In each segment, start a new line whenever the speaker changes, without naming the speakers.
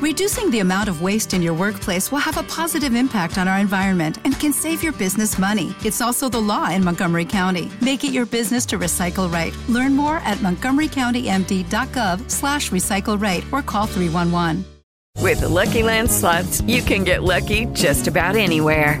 Reducing the amount of waste in your workplace will have a positive impact on our environment and can save your business money. It's also the law in Montgomery County. Make it your business to recycle right. Learn more at montgomerycountymd.gov slash recycle right or call 311.
With the Lucky Land slots, you can get lucky just about anywhere.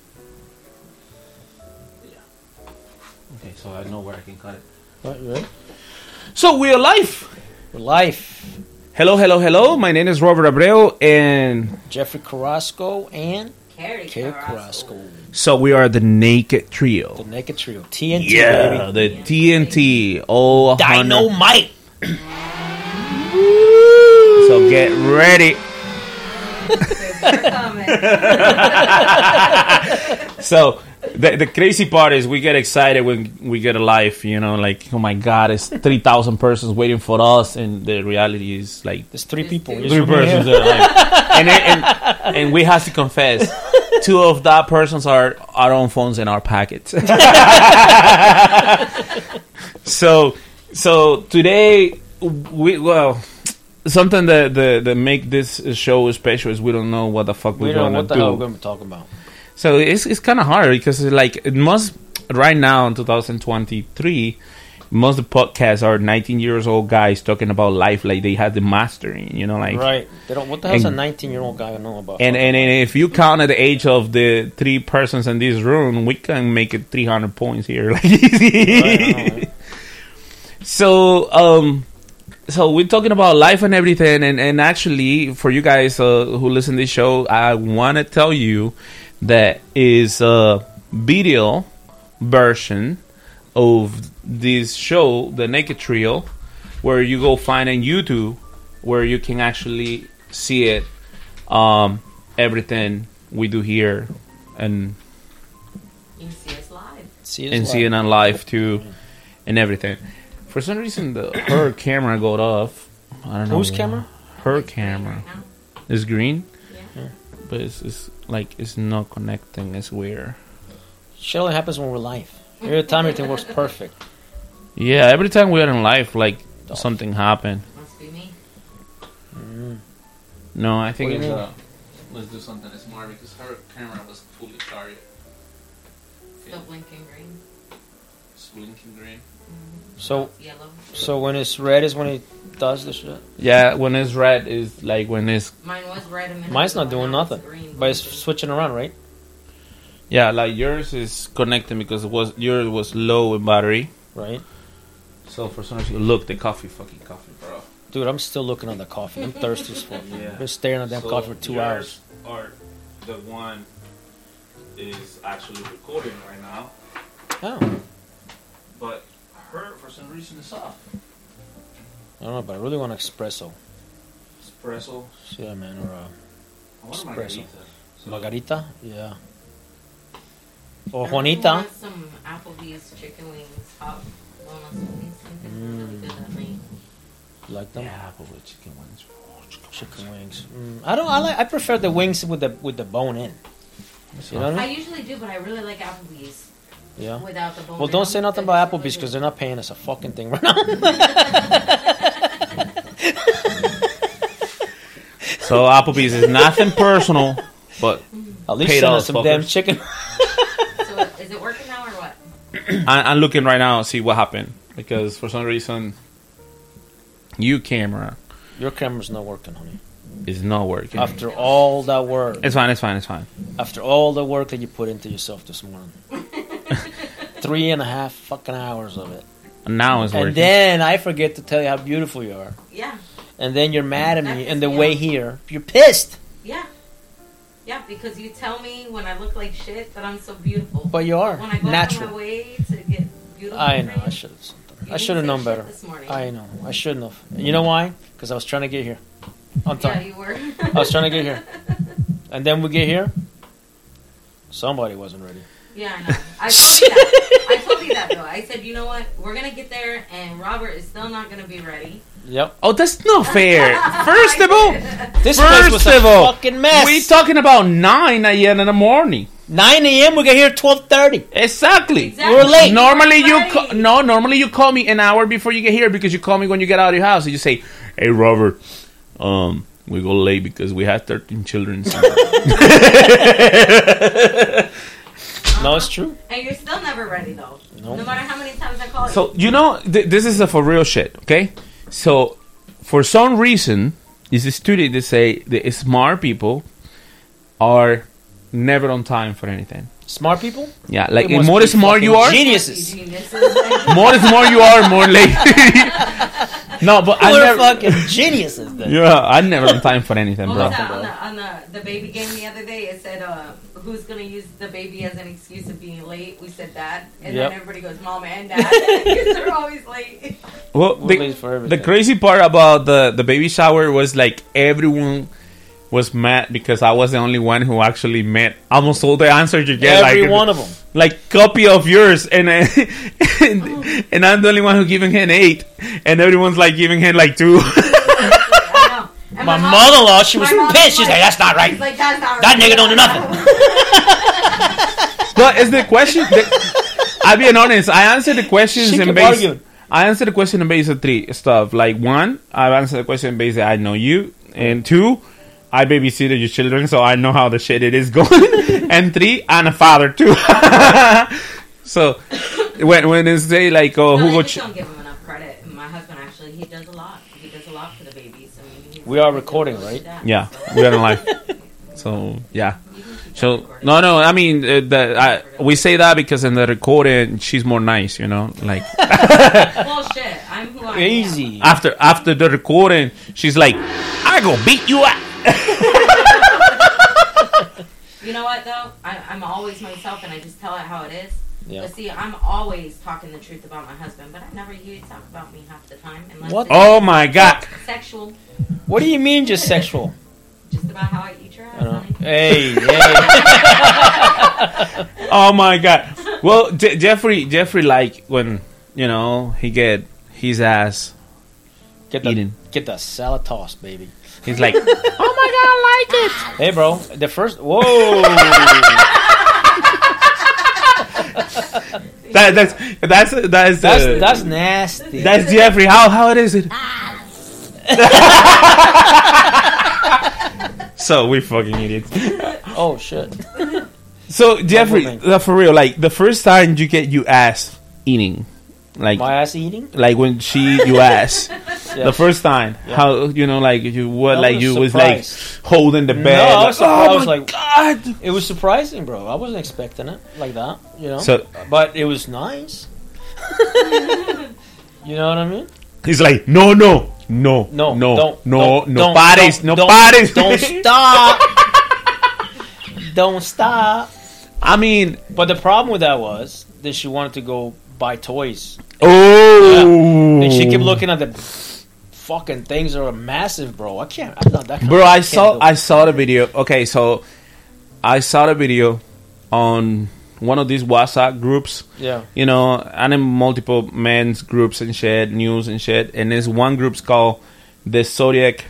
Okay, so I know where I can cut it.
Right, you ready?
So we're live.
We're live.
Hello, hello, hello. My name is Robert Abreu, and
Jeffrey Carrasco and
Carrie
Kerry
Carrasco.
Carrasco.
so we are the Naked Trio.
The Naked Trio. TNT,
Yeah,
baby.
the TNT. Oh,
Dynamite.
So get ready. So the the crazy part is we get excited when we get a live. You know, like oh my god, it's three thousand persons waiting for us, and the reality is like
There's three people.
There's
three persons. Are like, and, and and we have to confess, two of that persons are our own phones in our pockets. so so today we well something that that, that make this show special is we don't know what the fuck
We
we're
don't know
gonna
what the
do.
hell we're going to be talking about.
So it's it's kind of hard because like it must right now in 2023 most of the podcasts are 19 years old guys talking about life like they had the mastering, you know, like
right. They don't. What the hell's a 19 year old guy know about?
and, and and if you count at the age of the three persons in this room, we can make it 300 points here, like easy.
Right, right?
So, um, so we're talking about life and everything, and, and actually, for you guys uh, who listen to this show, I want to tell you that is a video version of this show, the Naked Trio, where you go find on YouTube, where you can actually see it, um, everything we do here, and
You can see us live.
See us
and
live.
see it on live too, and everything. For some reason, the her camera got off. I don't know.
Whose camera?
Her camera is green,
Yeah.
but it's, it's like it's not connecting. It's weird.
Shit only happens when we're live. Every time everything works perfect.
Yeah, every time we are in live, like something happened.
Must be me.
No, I think it's.
you?
Uh, let's do something smart because her camera was fully charged.
Still blinking green.
It's blinking green.
So,
yellow.
so when it's red is when it does the shit.
Yeah, when it's red is like when it's
Mine was red a minute
Mine's
ago,
not doing
now it's
nothing,
green
but it's switching around, right?
yeah, like yours is connecting because it was yours was low in battery.
Right.
So for some reason, look, the coffee, fucking coffee, bro.
Dude, I'm still looking at the coffee. I'm thirsty as fuck.
Yeah.
Been staring at that coffee for two hours.
Or the one is actually recording right now,
Oh,
but her for some reason is off.
I don't know, but I really want espresso.
Espresso.
Yeah, man, or uh,
want
Espresso.
margarita. So-
margarita. Yeah. Or
I
Juanita.
want some Applebee's chicken wings, hot boneless wings. I think they're really night.
Like them?
Yeah, but with chicken wings.
Chicken wings. Mm, I don't. I like. I prefer the wings with the with the bone in. You know what I
I usually do, but I really like Applebee's
Yeah.
without the bone.
Well, don't say nothing about Applebee's because they're not paying us a fucking thing right now.
So Applebee's is nothing personal, but
At least
Paid
send us some damn chicken.
So is it working now or what?
I, I'm looking right now to see what happened because for some reason, you camera
Your camera's not working, honey.
is not working.
After all that work,
It's fine. It's fine. It's fine.
after all the work that you put into yourself this morning, three and a half fucking hours of it,
Now it's working.
and then I forget to tell you how beautiful you are,
Yeah,
and then you're mad at me,
That
and the
me
way
off.
here, you're pissed,
yeah, yeah. Because you tell me when I look like shit that I'm so beautiful.
but you are
when I go out of my
natural.
way to get beautiful.
I know.
for
I should have.
you
I should have known better.
This morning.
I know. I shouldn't have. And you know why? Because I was trying to get here on
Yeah, you were.
I was trying to get here. And then we get here. Somebody wasn't ready.
Yeah, I know. I told you that. I told you that though. I said, you know what? We're gonna get there, and Robert is still not gonna be ready.
Yep.
Oh, that's not fair. First of all,
This place
first
was
of
a
all,
fucking mess.
we talking about nine a.m. in the morning.
9 a.m. We get here 12:30.
Exactly.
Exactly.
We're late.
Normally you
Right.
ca- no. Normally you call me an hour before you get here because you call me when you get out of your house and you say, "Hey Robert, um, we go late because we had thirteen children."
No, it's true.
And you're still never ready though.
No.
No matter how many times I call you.
so you know th- this is a for real shit. Okay, so for some reason, this is study to say the smart people are never on time for anything.
Smart people.
Yeah, like
They
the more smart you are,
Geniuses.
Geniuses.
more smart you are, more late. no, but I
We're
never.
fucking geniuses. Then.
Yeah, I never on time for anything,
What
bro.
was that on the, on the, the baby game the other day? It said, uh, who's going to use the baby as an excuse of being late? We said that, And
Yep.
then everybody goes, mom and dad. Because they're always late.
Well, the,
late
the crazy part about the the baby shower was like everyone was mad because I was the only one who actually met almost all the answers you get.
Every
like,
one of them.
like copy of yours, and uh, and, and I'm the only one who giving him eight, and everyone's like giving him like two.
I know.
My mother-in-law, she was
my mom's
pissed. She's like, "That's not right.
Like, that's not
That
right.
nigga don't do nothing."
but it's the question. The, I'll be honest. I answered the questions
She
in base.
arguing.
I answered the question in base of three stuff. Like one, I answered the question in base of I know you, and two, I babysitted your children, so I know how the shit it is going. and three, I'm a father too. so when when they say like, oh,
No,
who
they
Ch-
don't give him enough credit. My husband actually, he does a lot. He does a lot for the babies. I mean,
We are recording, right?
dad,
yeah,
so
we are in life. So yeah.
you can keep
So no, no. I mean, uh, the, I, we say that because in the recording, she's more nice. You know, like
Bullshit. I'm who I am.
Easy.
after after the recording, she's like, "I go beat you up."
You know what though? I, I'm always myself, and I just tell it how it is.
Yeah.
But see, I'm always talking the truth about my husband, but I never hear you talk about me half the time. Unless
What?
Oh my god!
Sexual.
What do you mean, just sexual?
Just about how I eat your ass,
don't
honey.
know. Hey, hey.
Oh my god! Well, Je- Jeffrey, Jeffrey, like when you know he get his ass
Get the
Eating.
get the salad toss, baby.
He's like, oh my god, I like it.
Hey, bro. The first. Whoa.
That, that's that's that's
That's
uh,
that's nasty.
that's Jeffrey. How how it is it? so we fucking idiots.
oh shit.
So Jeffrey, uh, for real, like the first time you get you ass eating, like
My ass eating.
like when she you ass
Yeah.
the first time, how you know like you what like
was
you was like holding the
No,
bed.
I
like,
was. Oh I
oh
was
my
like-
god!
It was surprising, bro. I wasn't expecting it like that. You know.
So
but it was nice. you know what I mean?
he's like, no, no, no,
No,
no,
don't,
no,
don't,
no
don't,
pares,
don't,
no
don't,
pares.
Don't stop. don't stop.
I mean,
But the problem with that was that she wanted to go buy toys,
oh,
and she kept looking at the fucking things are massive, bro. I can't. I'm not that. Kind
Bro,
of,
I saw. I saw the video. Okay, so I saw the video on one of these WhatsApp groups.
Yeah.
You know, and in multiple men's groups and shit, news and shit. And there's one group's called the Zodiac,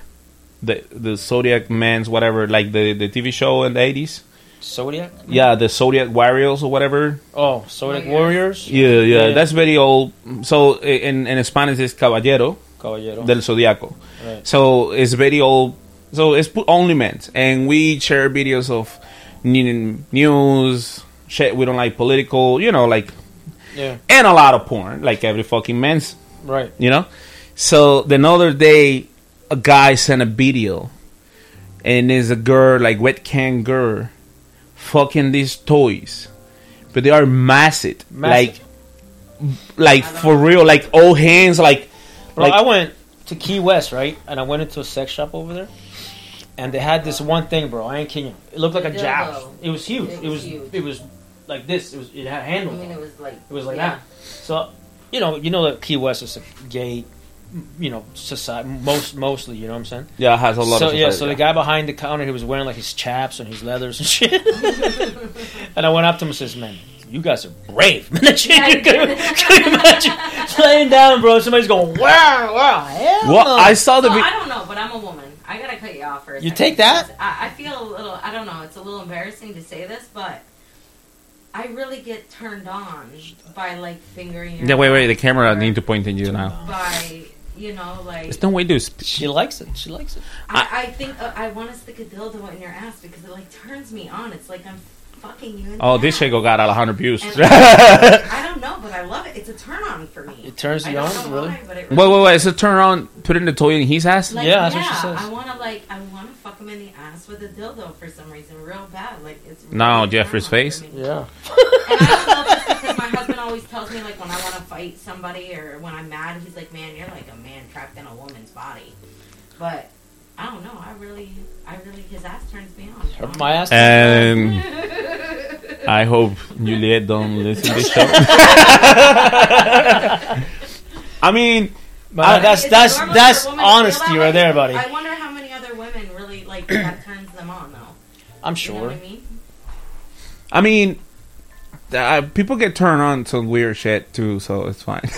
the the Zodiac Men's whatever, like the the TV show in the eighties.
Zodiac.
Yeah, the Zodiac Warriors or whatever.
Oh, Zodiac
Warriors.
Warriors.
Yeah, yeah,
Yeah.
that's very old. So in in Spanish it's Caballero
Caballero.
del Zodiaco.
Right.
So it's very old. So it's only men's, and we share videos of news. Shit, we don't like political, you know, like,
Yeah.
and a lot of porn, like every fucking men's,
Right.
you know. So the other day, a guy sent a video, and there's a girl, like wet can girl, fucking these toys, but they are massive,
Massive.
like, like for real, like all hands, like,
Bro,
like
I went to Key West, right? And I went into a sex shop over there. And they had this one thing, bro. I ain't kidding. It looked like a
Dildo.
joust. It was huge.
It
It was.
was
It was, like this. It was. It had handles.
I
handles.
mean, it
it.
was like
It was like
yeah.
that. So, you know, you know that Key West is a gay you know, society most mostly. You know what I'm saying?
Yeah, it has a lot
so
of
yeah,
society,
so the guy behind the counter, he was wearing like his chaps and his leathers and shit. and I went up to him and says, "Man, you guys are brave." Man,
Yeah,
you
you
can,
did.
can you imagine laying down, bro? Somebody's going, "Wow, wow, hell
Well,
no."
I saw the.
So
vi-
I don't know, but I'm a woman. I gotta cut you off for a
You take that?
I, I feel a little. I don't know. It's a little embarrassing to say this, but I really get turned on by like fingering. Your
yeah, wait, wait. The camera
or
need to point at you now.
By you know, like
There's no way to. Sp-
she likes it. She likes it.
I, I think uh, I want to stick a dildo in your ass because it like turns me on. It's like I'm fucking you. In
oh,
the
this
ass.
shit got a hundred views.
And
wait,
I don't know, but I love it. It's a turn on for me.
It turns you on,
know
really?
why, but it
wait, wait. a turn on, putting the toy in his ass.
Like,
Yeah, that's what she says.
I want to like, I want to fuck him in the ass with a dildo for some reason, real bad. Like it's really
No,
a
Jeffrey's
turn
face?
Yeah.
And I don't know because my husband always tells me like when I want to fight somebody or when I'm mad, he's like, "Man, you're like a man trapped in a woman's body." But I don't know. I really, I really, his ass turns me on.
My ass.
And I hope Juliet don't listen to this show. I mean,
Man,
I-
that's that's that's
for a woman to feel
honesty right there, buddy.
I wonder how many other women really like that turns them on though.
I'm
You know
sure.
what I mean?
I mean, uh, people get turned on to weird shit too, so it's fine.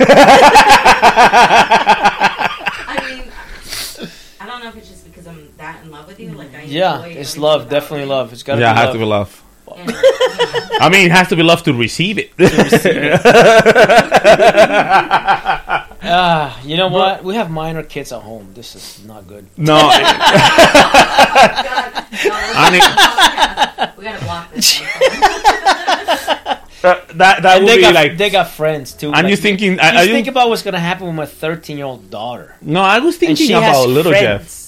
I mean, I don't know if it's just because I'm that in love with you. Like I
Yeah, it's love. Definitely love. It's got to
yeah,
be
it has
love.
to be love.
And, you
I mean, it has to be love to receive it.
Ah, you know what? We have minor kids at home. This is not good.
no,
God, God,
I mean-
we gotta block this. one.
that that, that
And
would
they
be
got
like.
they got friends too.
I'm
like,
just thinking.
You
I, I
think about what's gonna happen with my 13 year old daughter.
no, I was thinking about
has
little Jeff.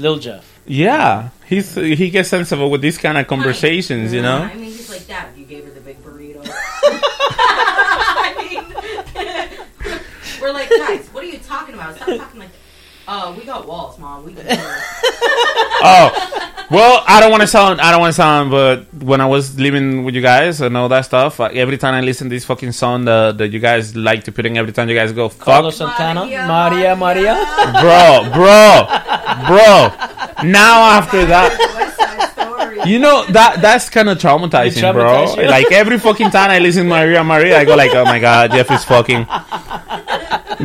Friends. Little Jeff.
Yeah, he's he gets sensible with these kind of conversations, you know.
I mean, he's like, Dad, you gave her the big burrito. I mean, we're like, guys, what are you talking about? Stop talking like. Oh, we got walls, mom. We can do it.
Oh, well, I don't want to sound, I don't want to sound, but when I was living with you guys and all that stuff, every time I listen to this fucking song that, that you guys like to put in, every time you guys go, fuck,
Carlos Santana. Maria, Maria.
bro, bro, bro. Now after that,
West Side Story.
you know that that's kind of traumatizing,
It
bro.
you?
Like every fucking time I listen to Maria, Maria, I go like, oh my god, Jeff is fucking.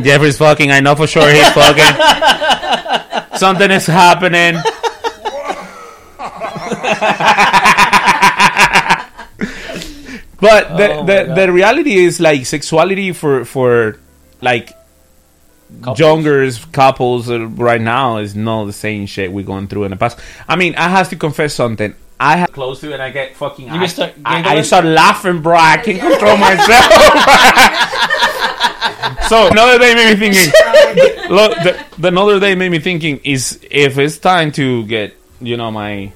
Jeffrey's fucking. I know for sure he's fucking. Something is happening. but the
Oh
the, the reality is like sexuality for for like
Couples.
younger couples uh, right now is not the same shit we're going through in the past. I mean, I have to confess something. I have close to it and I get fucking. I,
start
I, I start laughing, bro. I can't control myself. so another day made me thinking. Look, the, the another day made me thinking is if it's time to get you know my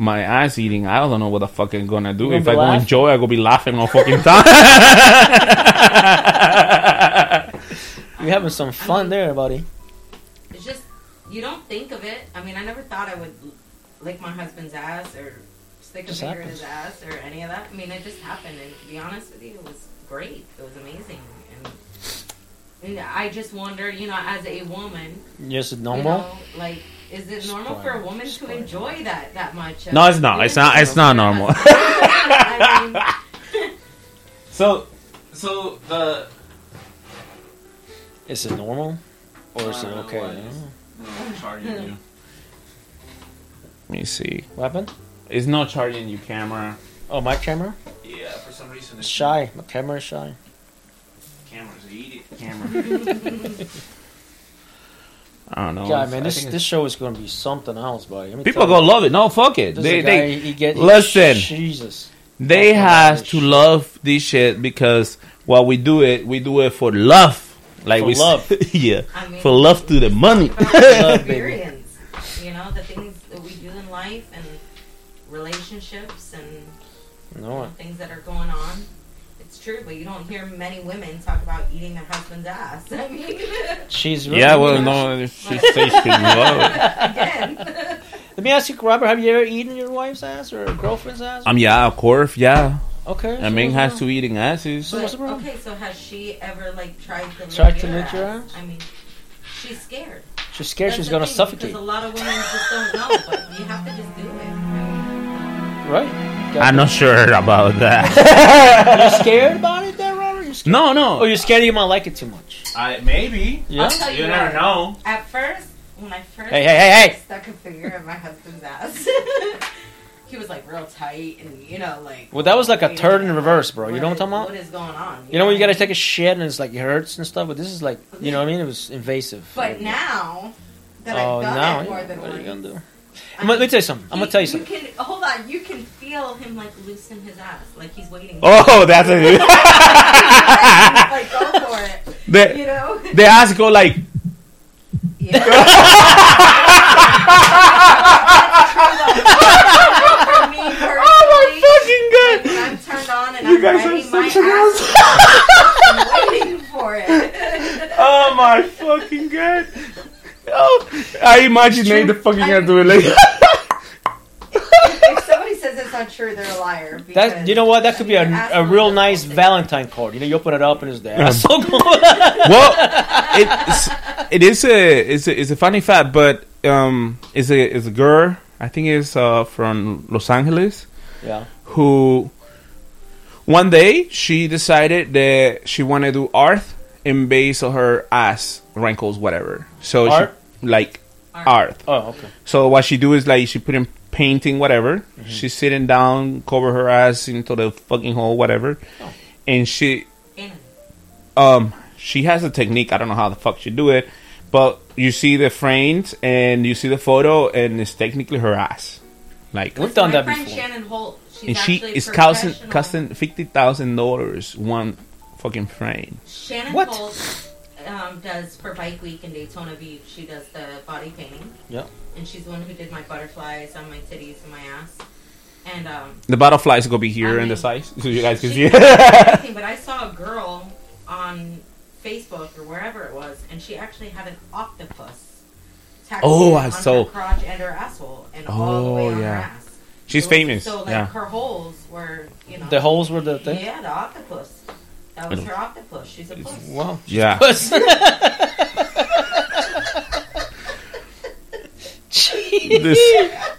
my ass eating, I don't know what the fuck I'm gonna do.
You
if I
be
go
laughing?
enjoy, I go be laughing all fucking time.
You're having some fun there, buddy.
It's just you don't think of it. I mean, I never thought I would lick my husband's ass or stick a
Just
finger in his ass or any of that. I mean, it just happened, and to be honest with you, it was great. It was amazing, and, and I just wonder, you know, as a woman,
Yes,
you
normal.
know, like. Is it normal for a woman to
Sprite.
enjoy that that much?
No, it's not. It's not- it's not normal.
I mean,
so, so the
Is it normal, or is it
I don't know
okay?
why
I don't
it's-
know.
charging you. Let me see.
What happened?
It's not charging you, camera.
Oh, my camera.
Yeah, for some reason
It's shy. My camera is shy.
Cameras eat idiot. Camera. I don't know.
God, man,
I
this this show is going to be something else, buddy.
People
tell
gonna love it. No, fuck it.
This
They,
guy,
they,
he get, he-
listen.
Jesus.
they
Fucking
has to love this shit because while we do it, we do it for love. Like
For
we
love.
yeah,
I mean,
for love to the money.
about
Love, baby.
experience. You know, the things that we do in life and relationships and you know, things that are going on. It's true, but you don't hear many women talk about eating their husband's ass. I mean,
she's really
yeah, well, no, she says she love
again.
Let me ask you, Robert. Have you ever eaten your wife's ass or a girlfriend's ass?
Um, yeah, of course, yeah.
okay.
I mean, has to eating asses.
So what's the
But,
problem?
okay, so has she ever like tried to
Tried
lick
to
your
lick your ass?
I mean, she's scared.
She's scared
That's
she's gonna
thing,
suffocate.
Because a lot of women just don't know, but you have to just do it.
Right?
I'm not sure about that.
Are you scared about it, there, Robert? You scared?
no, no.
Oh, you're scared you might like it too much.
I, maybe.
Yeah.
I'll tell you,
You never
what,
know.
At first, when I first
Hey, hey, hey, hey!
stuck a finger in my husband's ass, he was like real tight and you know like.
Well, that was like a
wait
turn in reverse, bro. You know what I'm talking about?
What is going on?
You know when you gotta take a shit and it's like it hurts and stuff, but this is like, you know what I mean? It was invasive.
But now that
oh,
I've done
now
it more than
what are you gonna do?
I
I'm gonna, let me tell you something. I'm gonna tell you something.
can hold on. You can feel him like loosen his ass, like he's waiting.
Oh, that's a.
like go for it.
the,
You know.
the ass go like.
Yeah. For me personally, oh,
fucking
like, I'm turned on and I'm
guys
ready,
are
my
such an
ass I'm waiting for it.
Oh my fucking god. Oh, I imagine they the fucking gonna do it like.
if somebody says it's not true, they're a liar.
That you know what? That could be a, a real nice. Valentine card. You know, you open it up and it's the
Yeah.
asshole.
well, it's it is a it's a, it's a funny fact, but um, it's a it's a girl. I think it's uh from Los Angeles
yeah.
who one day she decided that she wanted to do art in base of her ass wrinkles, whatever. So
Art?
She like
Art.
art.
Oh, okay.
So what she do is like she put in painting whatever. She's sitting down, cover her ass into the fucking hole, whatever,
Oh.
and she um she has a technique. I don't know how the fuck she do it, but you see the frames and you see the photo, and it's technically her ass. Like,
We've done
my
that before.
Shannon Holt. She's
and she is costing costing fifty thousand dollars one fucking frame.
Shannon
What?
Holt um, does for Bike Week in Daytona Beach. She does the body painting.
Yeah.
And she's the one who did my butterflies on my titties and my ass. And um,
The butterflies gonna be here
I
in the size, so you guys can see it.
but I saw a girl on Facebook or wherever it was, and she actually had an octopus.
Oh, I saw-
her crotch and her asshole, and all the way
Oh,
on
yeah.
her ass.
She's
was-
famous.
So like
yeah.
her holes were, you know,
The holes were the thing.
Yeah, the octopus. That was her octopus. She's a puss.
Wow.
Yeah. this,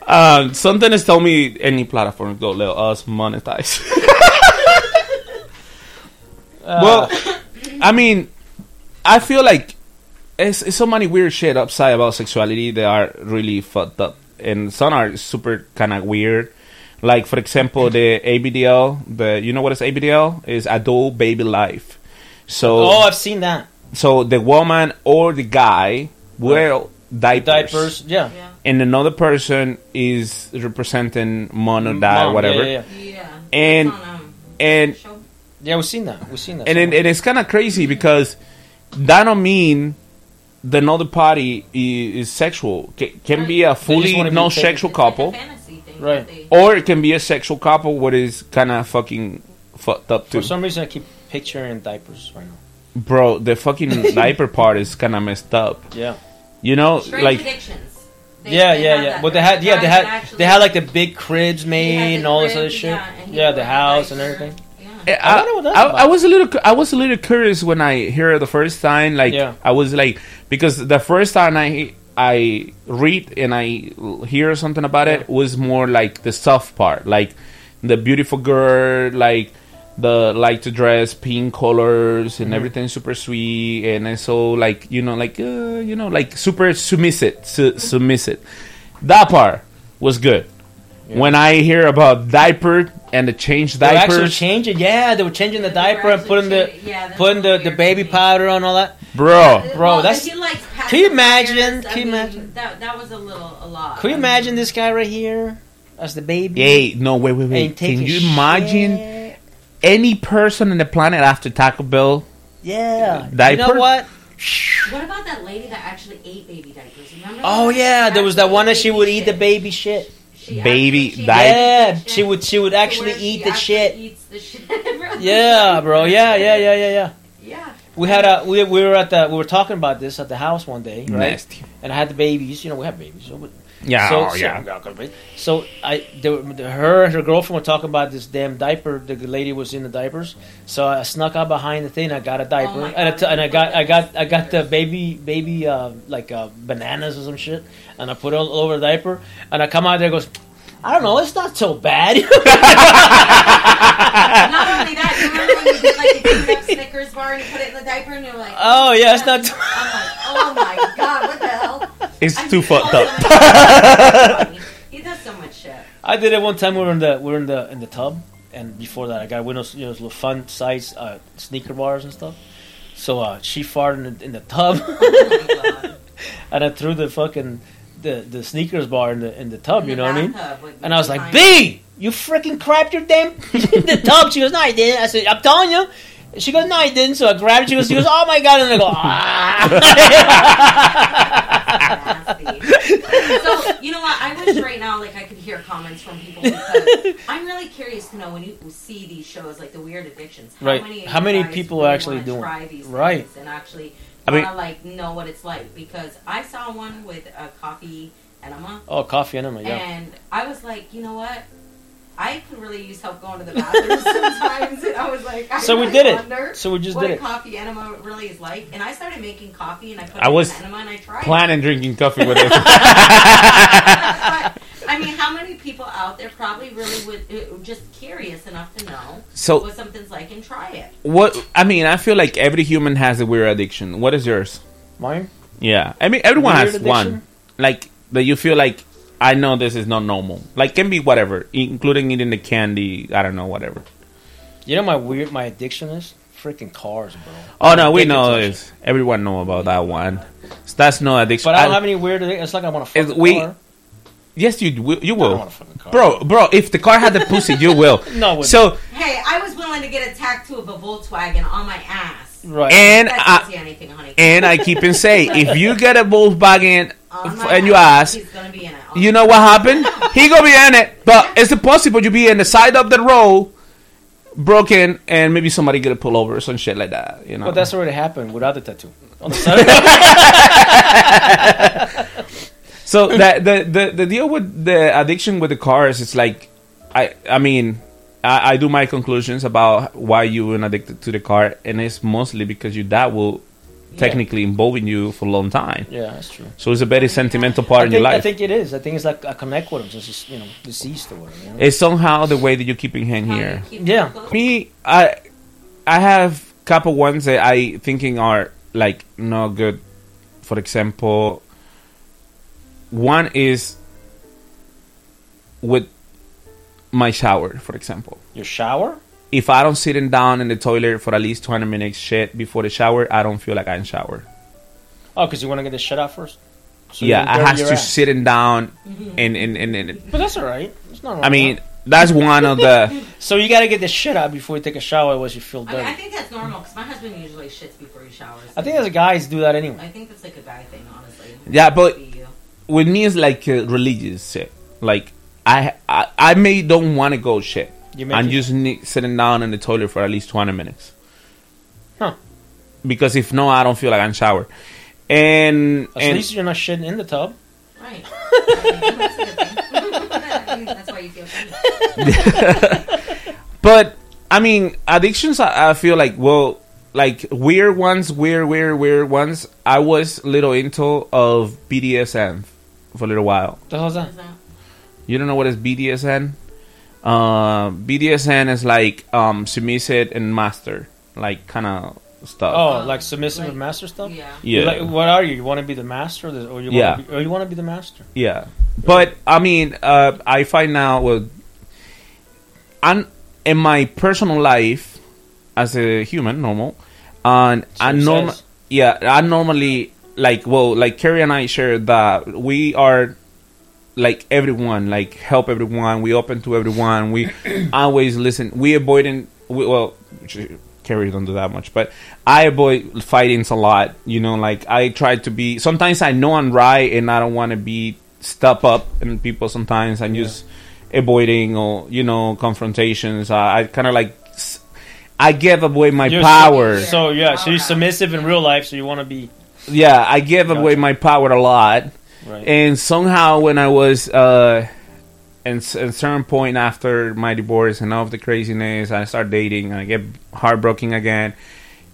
uh, something is telling me any platform go let us monetize. well, I mean, I feel like it's, it's so many weird shit upside about sexuality that are really fucked up, and some are super kind of weird. Like for example, the ABDL. The you know what is ABDL? Is adult baby life. So
oh, I've seen that.
so the woman or the guy wear diapers,
Diapers. Yeah.
Yeah.
and another person is representing mom or
Mom,
dad, whatever.
Yeah, yeah.
Yeah.
And-
on, um,
And.
Yeah, we've seen that. We've seen that.
and it, and it's kind of crazy because that don't mean the another party i- is sexual. Ca- can be a fully non-sexual
It's like a
couple,
fantasy thing
Right.
that they-
or it can be a sexual couple what is kind of fucking fucked up too.
For some reason, I keep picturing diapers right now.
Bro, the fucking diaper part is kind of messed up.
Yeah.
You know,
Strange
like
addictions. They-
yeah,
they
yeah, yeah. But they had, yeah, they had,
actually-
they had like the big cribs made and
the
all this other shit.
Yeah,
Yeah, the
a
house and everything.
Yeah.
Eh, I,
wonder
I. I was a little, I was a little curious when I hear it the first time. Like,
Yeah.
I was like, because the first time I I read and I hear something about it was more like the soft part, like the beautiful girl, like the like to dress pink colors
Mm-hmm.
and everything super sweet, and then so like you know like uh, you know like super submissive, su- submissive. That part was good. When I hear about diaper and the change
They were actually changing. Yeah, they were changing the diaper and putting the
yeah,
putting the, the baby
to
powder on all that.
bro.
Bro,
Well,
that's-
if he likes
Can you imagine? Can you imagine?
That that was a little a lot.
Can you imagine this guy right here as the baby?
Hey, no, wait, wait, wait. Can
taking
you imagine
shit?
any person on the planet after Taco Bell?
Yeah. You know what?
What about that lady that actually ate baby diapers? Remember?
Oh yeah, there was that one that she
baby
would eat the baby shit.
She
Baby
actually- she
Yeah, she would she would actually
where she
eat the
actually
shit.
Eats the shit.
Yeah, bro. Yeah, yeah, yeah, yeah, yeah.
Yeah.
We had a we, we were at the we were talking about this at the house one day, right?
Nasty.
And I had the babies. You know, we have babies. So we,
Yeah,
So,
oh,
so-
yeah.
So I, they, her and her girlfriend were talking about this damn diaper. The lady was in the diapers. So I snuck out behind the thing. I got a diaper,
Oh
and, I and I got, I got. I got the baby, baby, uh, like uh, bananas or some shit, and I put it all over the diaper. And I come out there, and goes, I don't know, it's not so bad.
Not only that, you remember when you did like you picked up Snickers bar and you put it in the diaper and you're like,
oh yeah, it's not. Too-
I'm like, oh my god, what the hell?
It's
I'm
too fucked up.
He does so much shit.
I did it one time. We were in the we were in the in the tub, and before that, I got one of those, you know, those little fun size uh, sneaker bars and stuff. So uh, she farted in the, in the tub,
Oh
and I threw the fucking the, the Snickers bar in the in the tub. You
In
know what I mean?
bathtub with-
And I was like, B, you freaking crapped your damn in the tub. She goes, No, I didn't. I said, I'm telling you. She goes, No, I didn't. So I grabbed it. She goes, she goes Oh my god! And I go, Ah.
so you know what? I wish right now, like I could hear comments from people because I'm really curious to know when you see these shows, like the weird addictions. How
Right.
Many
How many people are actually
wanna
doing-
try these
Right.
and actually
I
want
mean-
like know what it's like? Because I saw one with a coffee enema,
oh, coffee enema. Yeah.
and I was like, you know what? I could really use help going to the bathroom sometimes. And I was like, I
So we did it.
wonder
So we just
what
did
a
it.
coffee enema really is like. And I started making coffee, and I put
I
it
was
in enema, and I tried.
Planning drinking coffee with it.
I mean, how many people out there probably really would uh, just curious enough to know
So
what something's like and try it?
what? I mean, I feel like every human has a weird addiction. What is yours?
Mine.
Yeah, I mean, everyone
Weird
has one. Like that you feel like I know this is not normal. Like can be whatever, including eating the candy. I don't know, whatever.
You know my weird my addiction is freaking cars, bro.
Oh no, we know
to
this. Everyone know about that one. So that's no addiction.
But I don't have any weird. It's like I want to fuck a
we-
car.
Yes, you will. You
I don't
will,
want to car,
bro. Bro, if the car had the pussy, you will.
No, I.
So
Hey, I was willing to get a tattoo of a Volkswagen on my ass.
Right.
and I,
anything, honey.
and I keep and say, if you get a Volkswagen
On my
and you
ass,
ask,
he's gonna it.
you know what happened? He gonna be in it, but it's possible you be in the side of the road, broken, and maybe somebody get a pull over or some shit like that. You know.
but that's already happened without the tattoo. On the side.
so that the, the the deal with the addiction with the cars is like, I I mean. I, I do my conclusions about why you were addicted to the car, and it's mostly because your dad will technically involving you for a long time.
yeah, that's true.
So it's a very sentimental part
I
in
think,
your life.
I think it is. I think it's like I connect with him since he's you know deceased or whatever. You know?
it's somehow the way that you're keeping him here.
keep
Yeah.
Me, I I have couple ones that I thinking are like not good. For example, one is with my shower. For example,
Your shower?
If I don't sitting down in the toilet for at least twenty minutes shit before the shower, I don't feel like I'm shower.
Oh, because you want to get the shit out first. So
yeah, I
dirty
have to
ass.
sitting down and and, and, and
But that's all right. It's not.
I mean that's one of the
so you got to get the shit out before you take a shower, otherwise you feel
I
dirty.
mean, I
I think,
think that's normal because my husband usually shits before he showers.
there's guys do that anyway.
I think that's like a guy thing, honestly.
yeah, but with me it's like uh, religious shit. Like I I, I may don't want to go shit.
You make
I'm
it-
just need, sitting down in the toilet for at least 20 minutes.
Huh.
Because if no, I don't feel like I'm shower. And,
At
and
least you're not shitting in the tub.
Right. that's a good thing. I mean, that's why you feel clean.
but I mean, addictions. I, I feel like well, like weird ones, weird, weird, weird ones. I was little into of BDSM for a little while.
What the hell's that?
Is that-
You don't know what is BDSM? Uh, BDSM is like um, submissive and master, like kind of stuff.
Oh,
Uh,
like submissive
like-
and master stuff.
Yeah.
yeah,
Like, what are you? You want to be the master, or, the, or you
Yeah.
want to be, or you want to be the master?
Yeah, but I mean, uh, I find now, well, I'm in my personal life as a human, normal, and
So
I
it
normal,
says.
yeah, I normally like, well, like Carrie and I share that we are like everyone, like help everyone, we open to everyone, we always listen, we avoiding, we, well, Carrie don't do that much, but I avoid fightings a lot. You know, like I try to be. Sometimes I know I'm right, and I don't want to be step up and people. Sometimes I'm just avoiding or you know confrontations. I, I kind of like I give away my
You're
power.
so-
So yeah, so you're submissive in real life, so you want to be.
yeah, I give away my power a lot.
Right.
And somehow, when I was uh, s- a certain point after my divorce and all of the craziness, I start dating and I get heartbroken again.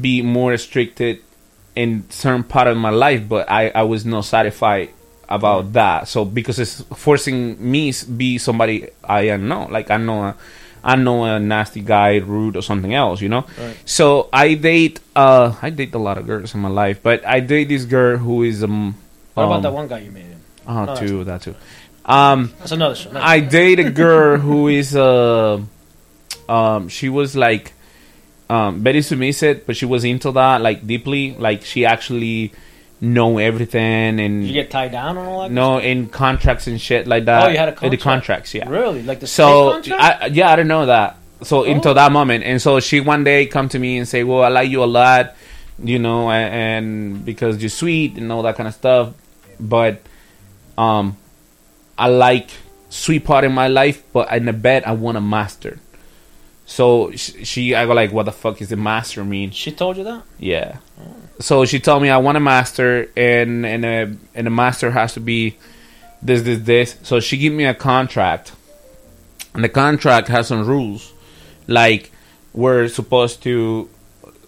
be more restricted in certain part of my life. But I, I was not satisfied about that. So because it's forcing me be somebody I am not. Like I know. A, I know a nasty guy, rude, or something else, you know.
Right.
So I date, uh, I date a lot of girls in my life, but I date this girl who is um.
What about
um,
that one guy you made?
Oh,
No,
too, that too. Um,
That's another show.
I date a girl who is uh, um, she was like um very submissive, but she was into that like deeply. Like she actually know everything and
you get tied down and all that.
no in contracts and shit like that.
Oh, you had a
Uh, The contracts, yeah.
Really? Like the
so
contract?
I, yeah, I didn't know that. So into
Oh.
that moment, and so she one day come to me and say, "Well, I like you a lot, you know, a- and because you're sweet and all that kind of stuff, but um, I like sweet part in my life, but in the bed I want a master." So sh- she, I go like, "What the fuck is the master mean?"
She told you that?
Yeah. Oh. So she told me I want a master, and and a and a master has to be this this this. So she gave me a contract, and the contract has some rules, like we're supposed to.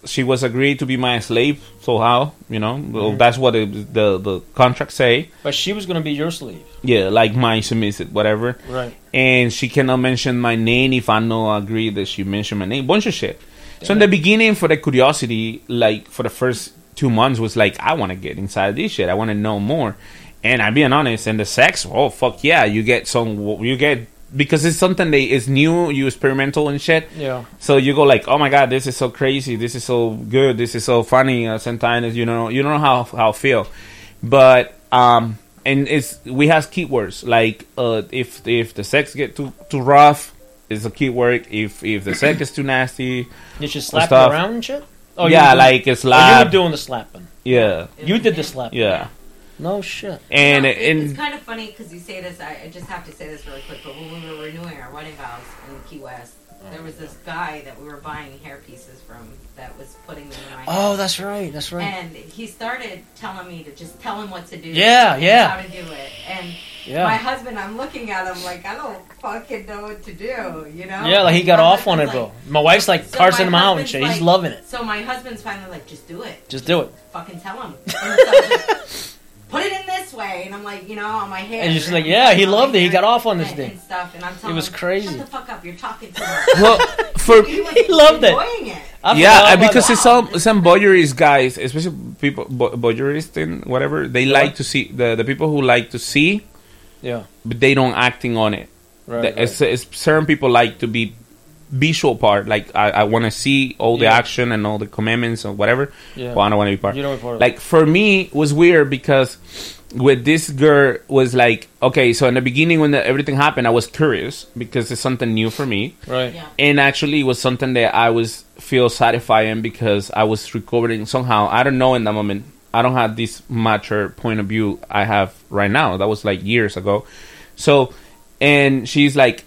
She was agreed to be my slave. So how you know? Well,
Mhm.
that's what it, the the contract say.
But she was gonna be your slave.
Yeah, like my submissive, whatever.
Right.
And she cannot mention my name if I no agree that she mentioned my name. Bunch of shit. So in the beginning, for the curiosity, like for the first two months, was like I want to get inside this shit. I want to know more. And I'm being honest, and the sex, oh fuck yeah, you get some, you get because it's something that is new, you experimental and shit.
Yeah.
So you go like, oh my god, this is so crazy, this is so good, this is so funny. Uh, sometimes you know, you don't know how how I feel, but um, and it's we have keywords like uh, if if the sex get too too rough, it's a keyword. If if the sex is too nasty,
you
just
slap around and shit? Oh yeah, doing-
like it's
Oh, you
slap.
were doing the slapping.
yeah,
You did the slapping.
yeah,
No shit.
and
No, it- it's kind of funny because you say this. I, I just have to say this really quick. But when we were renewing our wedding vows in Key West, there was this guy that we were buying hair pieces from that was putting them in my hair.
Oh, that's right. That's right.
And he started telling me to just tell him what to do.
Yeah,
and
yeah.
How to do it. And
Yeah.
my husband, I'm looking at him like I don't fucking know what to do. You know?
Yeah, like he got
My
off on it,
husband's
bro. My wife's like
so
parsing
my
him out and
husband's
shit. He's loving it.
So my husband's finally like, just do it.
Just do it.
Fucking tell him. And so just, Put it in this way, and I'm like, you know, on my hair.
And you're just like, yeah, he loved it. He got off on this
and,
thing.
and stuff. And I'm telling it
was
him,
crazy.
Shut the fuck up! You're talking to much.
well for
he,
He loved it.
enjoying it.
I forgot
yeah,
about
because
that.
it's some some voyeurist guys, especially people vo- voyeurist and whatever. They like to see the the people who like to see,
Yeah.
but they don't acting on it.
Right.
The-
right.
it's, it's certain people like to be visual part. Like I, I want to see all the
Yeah.
action and all the commandments or whatever.
Yeah.
But I don't want to be part.
You don't be part
like for me, it was weird because with this girl was like okay. So in the beginning when the, everything happened, I was curious because it's something new for me.
Right.
Yeah.
And actually, it was something that I was feel satisfying because I was recovering somehow. I don't know in that moment. I don't have this mature point of view I have right now. That was like years ago. So, and she's like,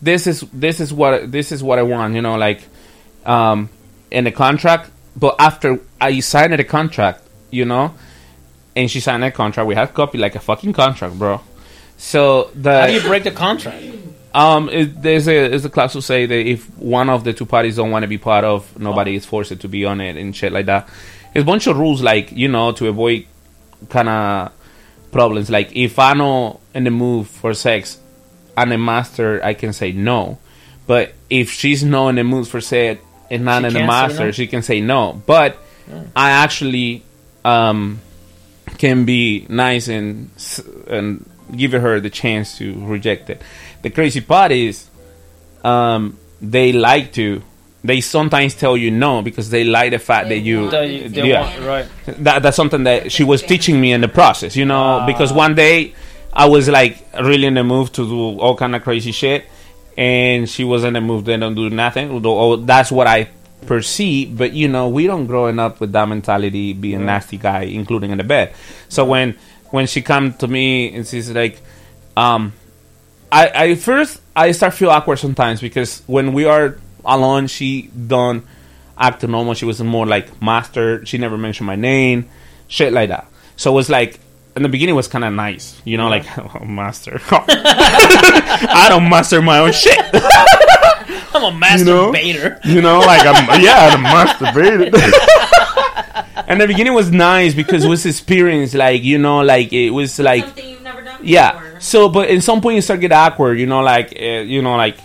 "This is this is what this is what I want." You know, like, um, in the contract. But after I signed the contract, you know, and she signed a contract, we have copy like a fucking contract, bro. So the
How do you break the contract?
Um, it, there's a there's a clause to say that if one of the two parties don't want to be part of, nobody is forced to be on it and shit like that. There's a bunch of rules like you know to avoid kind of problems. Like if I know in the move for sex, and a master, I can say no. But if she's not in the mood for sex and not
She
in the master,
no?
she can say no. But I actually um, can be nice and and give her the chance to reject it. The crazy part is, um, they like to. They sometimes tell you no because they like the fact that you,
That you- they
yeah.
want- right.
That, that's something that she was teaching me in the process, you know.
Ah.
because one day I was like really in the mood to do all kind of crazy shit, and she was in the mood to don't do nothing. Although oh, that's what I perceive, but you know, we don't growing up with that mentality, being
Right.
nasty guy, including in the bed. So when when she come to me and she's like, um, I, I first I start feel awkward sometimes because when we are alone, she don't act normal. She was more like master. She never mentioned my name, shit like that. So it was like in the beginning it was kind of nice, you know, like oh, master. I don't master my own shit.
I'm a masturbator.
You know, like I'm yeah, I'm masturbated. and the beginning was nice because it was experience, like you know, like it was like yeah. So, but in some point you start get awkward, you know, like uh, you know, like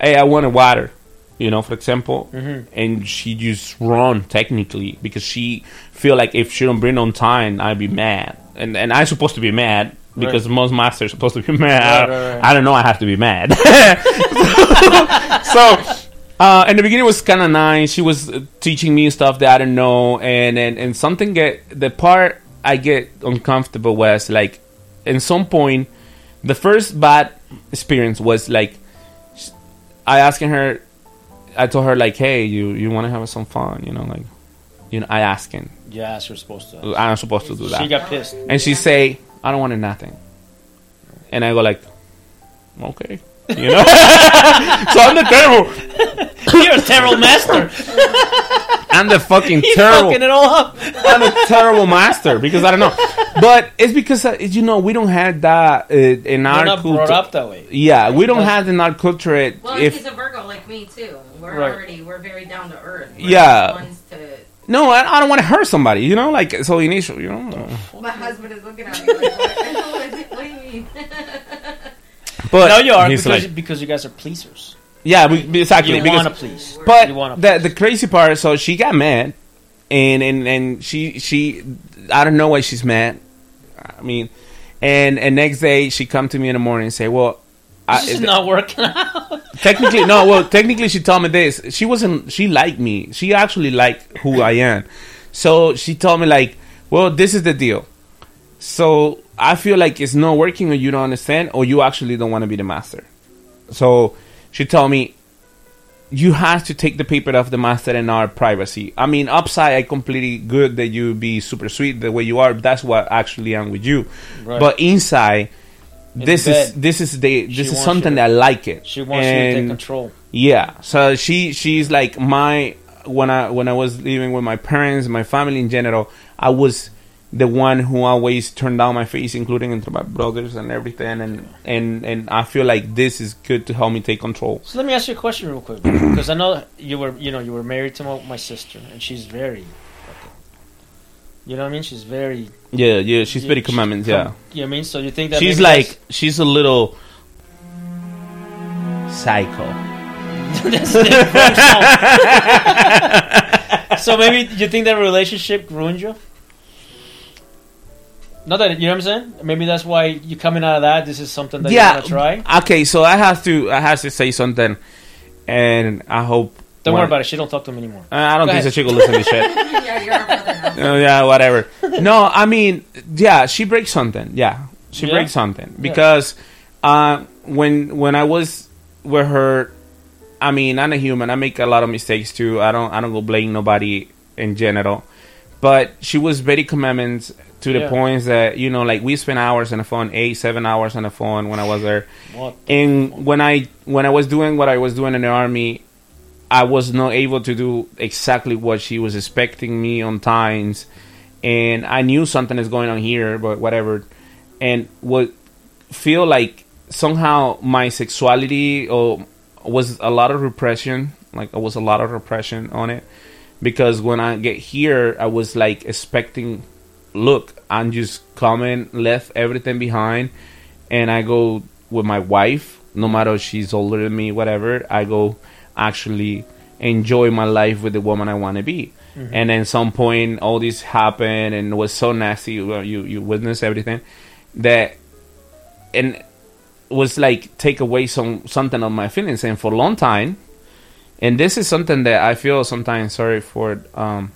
hey, I wanted water, you know, for example,
Mhm.
and she just run technically because she feel like if she don't bring on time, I'd be mad, and and I'm supposed to be mad. Because
Right.
most masters are supposed to be mad.
Right, right.
I don't know. I have to be mad. so uh, in the beginning it was kind of nice. She was uh, teaching me stuff that I didn't know, and, and and something get the part I get uncomfortable was like, in some point, the first bad experience was like, I asking her, I told her like, hey, you you want to have some fun, you know, like, you know, I asking.
Yes, you're supposed to.
I'm supposed to do that.
She got pissed.
and she say, I don't want nothing, and I go like, okay. You know, so I'm the terrible.
You're a terrible master.
I'm the fucking
He's
terrible.
fucking it all up.
I'm a terrible master because I don't know. But it's because uh, you know we don't have that uh, in
We're
our culture.
brought up that way.
Yeah, we don't have in our culture. It,
Well,
if
he's a Virgo like me too. We're
Right.
already we're very down to earth. We're
Yeah.
The ones to-
no, I, I don't want to hurt somebody. You know, like so initial. You know,
My husband is looking at me like, what, what, is what do you mean?
but
no, you are because,
like-
because you guys are pleasers.
Yeah, we, exactly.
You
because,
wanna please.
But
You wanna
the the crazy part, so she got mad, and and and she she, I don't know why she's mad. I mean, and and next day she come to me in the morning and say, well. I,
This is not working out.
technically no well technically she told me this. She wasn't she liked me. She actually liked who i am. So she told me like well this is the deal. So i feel like it's not working or you don't understand or you actually don't want to be the master. So she told me you have to take the paper off the master in our privacy. I mean upside i completely good that you be super sweet the way you are. That's what actually i'm with you.
Right.
but inside
In
this
bed.
is this is the
She
this is something that I like it.
She wants you to take control.
Yeah, so she she's like my when I when I was living with my parents, my family in general, I was the one who always turned down my face, including into my brothers and everything, and and and I feel like this is good to help me take control.
So let me ask you a question real quick, because I know you were, you know, you were married to my, my sister, and she's very, you know what I mean? She's very.
Yeah, yeah, she's
Yeah,
very
she-
commandments.
com-
Yeah,
You know what I mean? So you think that
she's like she's a little psycho.
That's so maybe you think that relationship ruined you? Not that you know what I'm saying. Maybe that's why you coming out of that. This is something that you
yeah.
want to try.
Okay, so I have to I have to say something, and I hope.
Don't
when-
worry about it. She don't talk to him anymore.
Uh, I don't
Go
think so.
ahead.
She will listen to shit.
yeah, you're our brother now.
Oh, yeah, whatever. No, I mean, yeah, she breaks something. Yeah, she
Yeah?
breaks something
Yeah.
because uh, when when I was with her, I mean, I'm a human. I make a lot of mistakes too. I don't I don't go blame nobody in general, but she was very commandments to the
Yeah.
points that you know, like we spent hours on the phone, eight seven hours on the phone when I was there.
What?
And when I when I was doing what I was doing in the army, I was not able to do exactly what she was expecting me on times, and I knew something is going on here, but whatever. And what feel like somehow my sexuality or was a lot of repression. Like it was a lot of repression on it because when I get here, I was like expecting. Look, I'm just coming, left everything behind, and I go with my wife. No matter she's older than me, whatever. I go actually enjoy my life with the woman I want to be.
Mhm.
And then some point, all this happened, and was so nasty. You you, you witness everything that, and was like take away some something of my feelings. And for a long time, and this is something that I feel sometimes sorry for um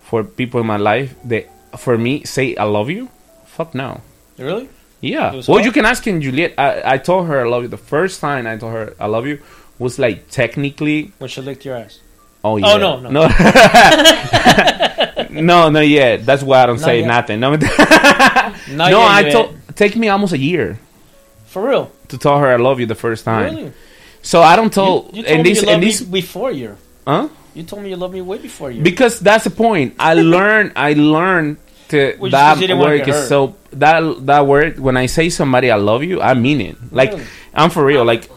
for people in my life that for me say I love you. Fuck no.
Really?
Yeah. Well,
hard?
you can ask in Juliet. I, I told her I love you. The first time I told her I love you was like technically.
When she licked your ass.
Oh, oh yeah.
Oh, no, no.
no. no, no, yeah. That's why I don't
Not
say
yet.
nothing. No, no.
yet,
I
yet.
told. Take me almost a year
For real?
to tell her I love you the first time.
Really?
So I don't tell.
You, you told
and
me
these
you loved
and
me before you.
huh?
You told me you love me way before you.
Because that's the point. I learned. I learned to
Well,
that
you didn't wanna
word is so that that word. When I say somebody I love you, I mean it. Like
Really?
I'm for real. Like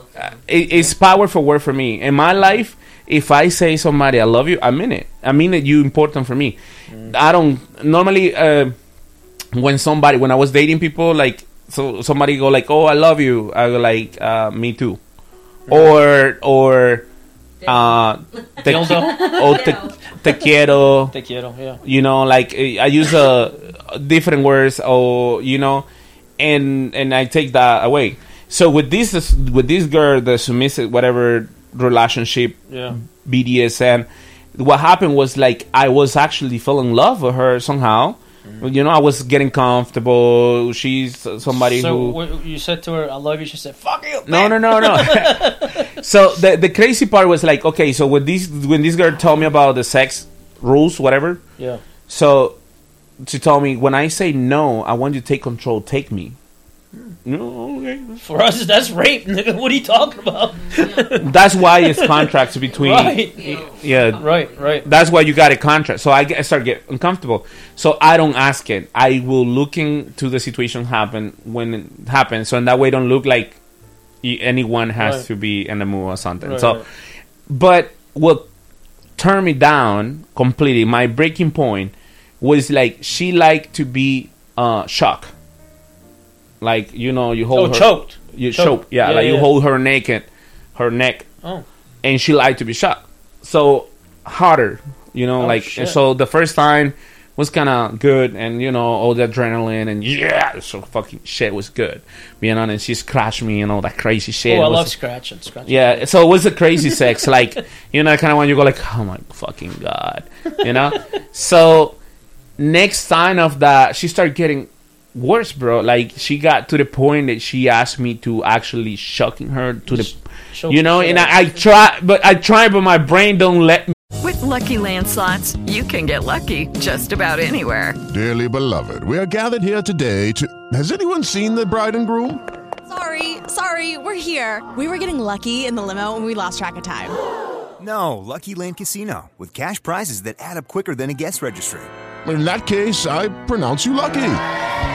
it, it's powerful word for me in my life. If I say somebody I love you, I mean it. I mean it. You important for me.
Mm.
I don't normally uh, when somebody when I was dating people like so somebody go like oh I love you I go like uh, me too or or uh te,
Dildo?
oh te, te quiero
Te quiero, yeah.
you know like i use uh, different words or you know and and i take that away so with this with this girl the submissive whatever relationship
Yeah.
bdsm what happened was like i was actually fell in love with her somehow mm-hmm. you know i was getting comfortable she's somebody
so
who
you said to her, "I love you." She said, "Fuck you."
no, no, no, no. so the the crazy part was like, okay, so when this when this girl told me about the sex rules, whatever.
Yeah.
So she told me when I say no, I want you to take control. Take me. No, okay.
For us, that's rape, nigga. What are you talking about?
That's why it's contracts between.
Right.
Yeah.
Right, right.
That's why you got a contract. So I, get, I start get uncomfortable. So I don't ask it. I will look into the situation happen when it happens. So in that way, don't look like anyone has
Right.
to be in the mood or something.
Right,
so,
right.
but what turned me down completely, my breaking point was like she liked to be uh, shocked. Like you know, you hold
Oh,
her
choked.
You
Choked.
choke, yeah,
Yeah,
like you hold her naked, her neck,
Oh.
and she liked to be shot. So harder, you know,
Oh,
like
shit.
so the first time was kind of good, and you know all the adrenaline and yeah, so fucking shit was good, you know. And she scratched me and all that crazy shit.
Oh, I
was-
love scratching. Scratching.
yeah, so it was a crazy sex, like you know, kind of when you go like, oh my fucking god, you know. so next sign of that, she started getting worse, bro. Like she got to the point that she asked me to actually shocking her to the,
choke
you know, and I, I try, but I try, but my brain don't let me.
With Lucky Land slots, you can get lucky just about anywhere.
Dearly beloved, we are gathered here today to. Has anyone seen the bride and groom?
Sorry, sorry, we're here. We were getting lucky in the limo and we lost track of time.
No, Lucky Land Casino, with cash prizes that add up quicker than a guest registry.
In that case, I pronounce you lucky.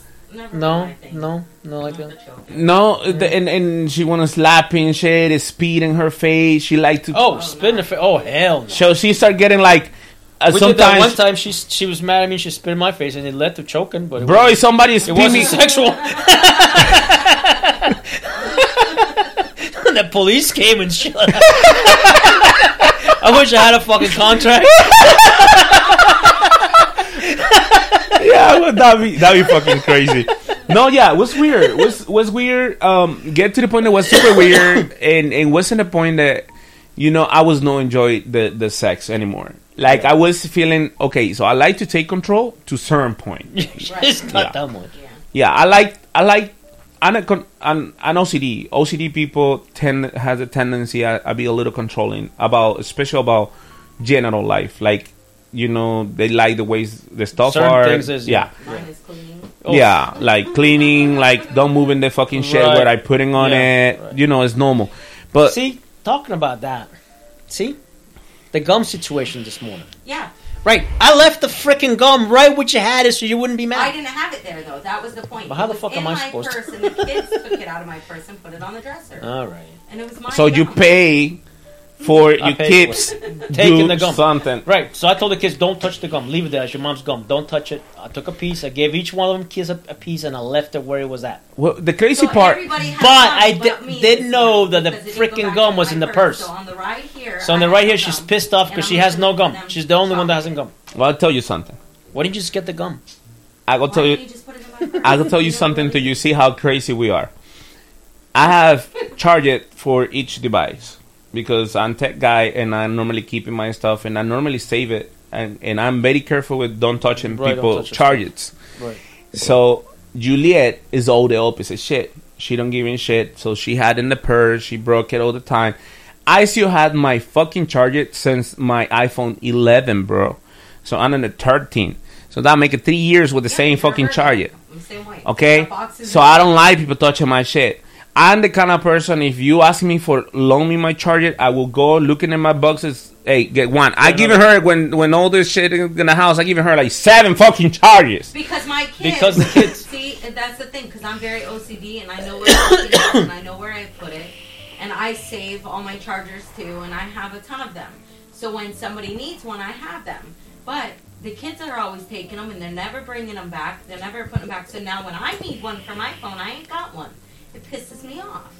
No, no, no, like that.
No, the, and and she wanna slap and shit, spit in her face. She like to.
Oh, spit in the face. Oh, hell. No.
So she started getting like. Uh,
we did that one
sometimes,
time. She she was mad at me. She spit in my face, and it led to choking. But it
bro,
wasn't-
if somebody
it
spit
wasn't
me,
sexual. the police came and shit. I wish I had a fucking contract.
yeah, well, that'd be that'd be fucking crazy. no, yeah, it was weird. It was was weird. Um, get to the point that was super weird, and it wasn't the point that you know I was no enjoy the the sex anymore. Like I was feeling okay, so I like to take control to certain point.
it's not
Yeah.
that much.
Yeah, yeah, I like I like I'm a con- I'm an OCD. OCD people tend has a tendency I, I be a little controlling about especially about general life. Like you know they like the ways the stuff
Certain
are.
things is-
yeah.
Mine is cleaning.
Oh.
Yeah, like cleaning, like don't move in the fucking shit
Right.
what I putting on
Yeah,
it. You know, it's normal. But
see, talking about that, see, the gum situation this morning.
Yeah.
Right, I left the freaking gum right where you had it, so you wouldn't be mad.
I didn't have it there though. That was the point.
But how the fuck am I
my
supposed to-
purse, And the kids took it out of my purse and put it on the dresser.
All right.
And it was my
so you pay for
I
your kids
taking
do
the gum.
something.
Right. So I told the kids, don't touch the gum. Leave it there. It's your mom's gum. Don't touch it. I took a piece. I gave each one of them kids a, a piece, and I left it where it was at.
Well, the crazy
So
part.
But I
gum
di-
but
didn't know that the
because it didn't go
freaking gum was in the
purse.
purse.
So on the right here.
So on the right
have
here,
gum.
she's pissed off because she has no gum. She's the only one that hasn't gum.
Well, I'll tell you something.
Why didn't you just get the gum?
I will tell you.
you just put it in my purse?
I will tell you something to you. See how crazy we are. I have charged it for each device because I'm tech guy and I normally keep in my stuff and I normally save it and, and I'm very careful with don't touching
Right, don't
people
touch your
charges.
Right.
So Juliet is all the opposite shit. She don't give in shit. So she had in the purse. She broke it all the time. I still had my fucking charger since my iPhone 11, bro. So I'm on the 13. So that make it three years with the same fucking charger.
I'm the same way.
Okay,
That box is
so I don't like people touching my shit. I'm the kind of person. If you ask me for loan me my charger, I will go looking in my boxes. Hey, get one. I given her when when all this shit in the house. I give her like seven fucking chargers.
Because my kids.
Because the kids-
See, that's the thing. Because I'm very OCD, and I know where everything is, and I know where I put it, and I save all my chargers too, and I have a ton of them. So when somebody needs one, I have them. But the kids are always taking them, and they're never bringing them back. They're never putting them back. So now when I need one for my phone, I ain't got one. It pisses me off.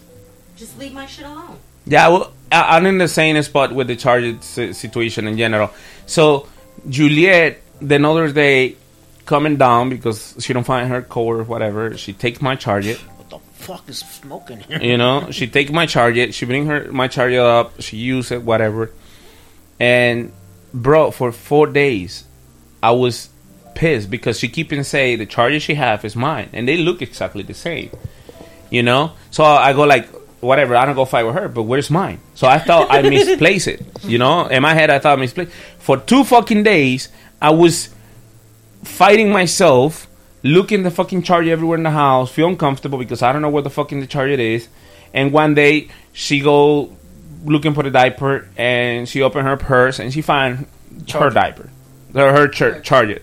Just leave my shit alone.
Yeah, well, I- I'm in the same spot with the charger si- situation in general. So Juliet, the other day, coming down because she don't find her cord or whatever. She takes my charger.
What the fuck is smoking here?
you know she take my charger she bring her my charger up she use it whatever and bro for four days i was pissed because she keep and say the charger she have is mine and they look exactly the same you know? So i go like whatever i don't go fight with her but where's mine? So i thought i misplaced it you know? In my head i thought I misplaced for two fucking days i was fighting myself, looking the fucking charger everywhere in the house, feel uncomfortable because I don't know where the fucking the charger is. And one day she go looking for the diaper and she open her purse and she find her diaper, her, her char- charger.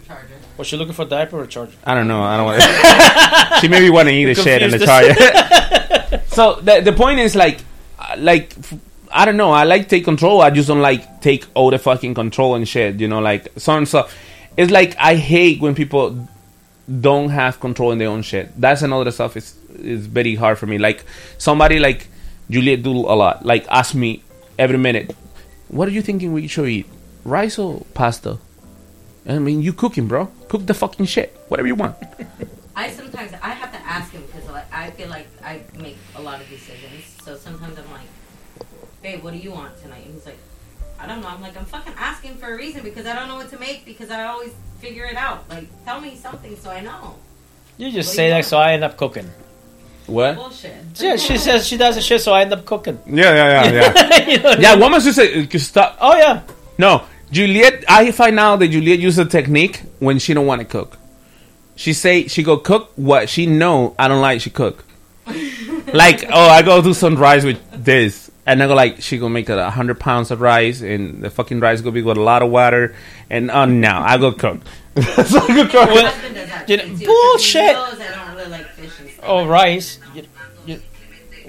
Was she looking for a diaper or a charger?
I don't know. I don't want. she maybe want to eat the shit in the
Confused
charger. so the the point is like, uh, like f- I don't know. I like take control. I just don't like take all the fucking control and shit. You know, like so and so. It's like I hate when people don't have control in their own shit. That's another stuff. is is very hard for me. Like somebody like Juliet do a lot. Like ask me every minute, what are you thinking we should eat? Rice or pasta? I mean, you cooking, bro. Cook the fucking shit. Whatever you want.
I sometimes I have to ask him because like I feel like I make a lot of decisions. So sometimes I'm like, "Babe, what do you want tonight?" And he's like, "I don't know." I'm like, "I'm fucking asking for a reason because I don't know what to make because I always figure it out. Like, tell me something so I know."
You just
What do
say
you
that,
want?
so I end up cooking.
What?
Bullshit.
Yeah, she says she does the shit, so I end up cooking.
Yeah, yeah, yeah, yeah.
You know what I
yeah,
mean?
woman should say uh, stop.
Oh yeah.
No, Juliet. I find out that Juliet uses a technique when she don't want to cook. She say she go cook what she know I don't like. She cook. like oh, I go do some rice with this, and I go like she go make a hundred pounds of rice, and the fucking rice go be with a lot of water, and oh no, I go cook. so I go cook.
My husband does that
You know, bullshit.
He knows I don't really like fish and stuff.
Oh, rice. You, you,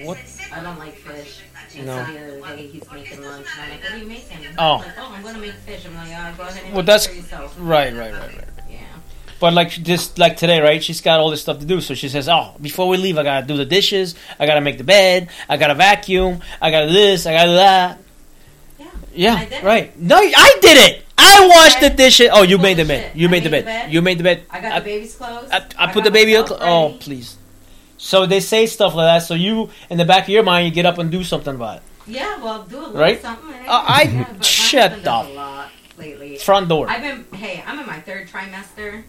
what?
I don't like
No.
the other day he's making lunch, and I'm like, "What are you making?"
Oh.
Like, "Oh, I'm gonna make fish." I'm like, "Ah, go ahead and
Well,
make
that's
it for yourself."
right, right, right, right.
Yeah.
But like just like today, right? She's got all this stuff to do, so she says, "Oh, before we leave, I gotta do the dishes. I gotta make the bed. I gotta vacuum. I gotta this. I gotta that."
Yeah.
Yeah,
I
right. No, I did it. I washed the dishes. Oh, you made the bed. You
I
made the
made the
bed.
bed.
You made the bed.
I got the baby's clothes.
I, I
I
put the baby.
myself
Oh, please. So they say stuff like that. So you, in the back of your mind, you get up and do something about it.
Yeah, well, do a little
Right?
something. eh?
Uh, I-
Yeah, but
shut up.
A lot lately.
Front door.
I've been. Hey, I'm in my third trimester.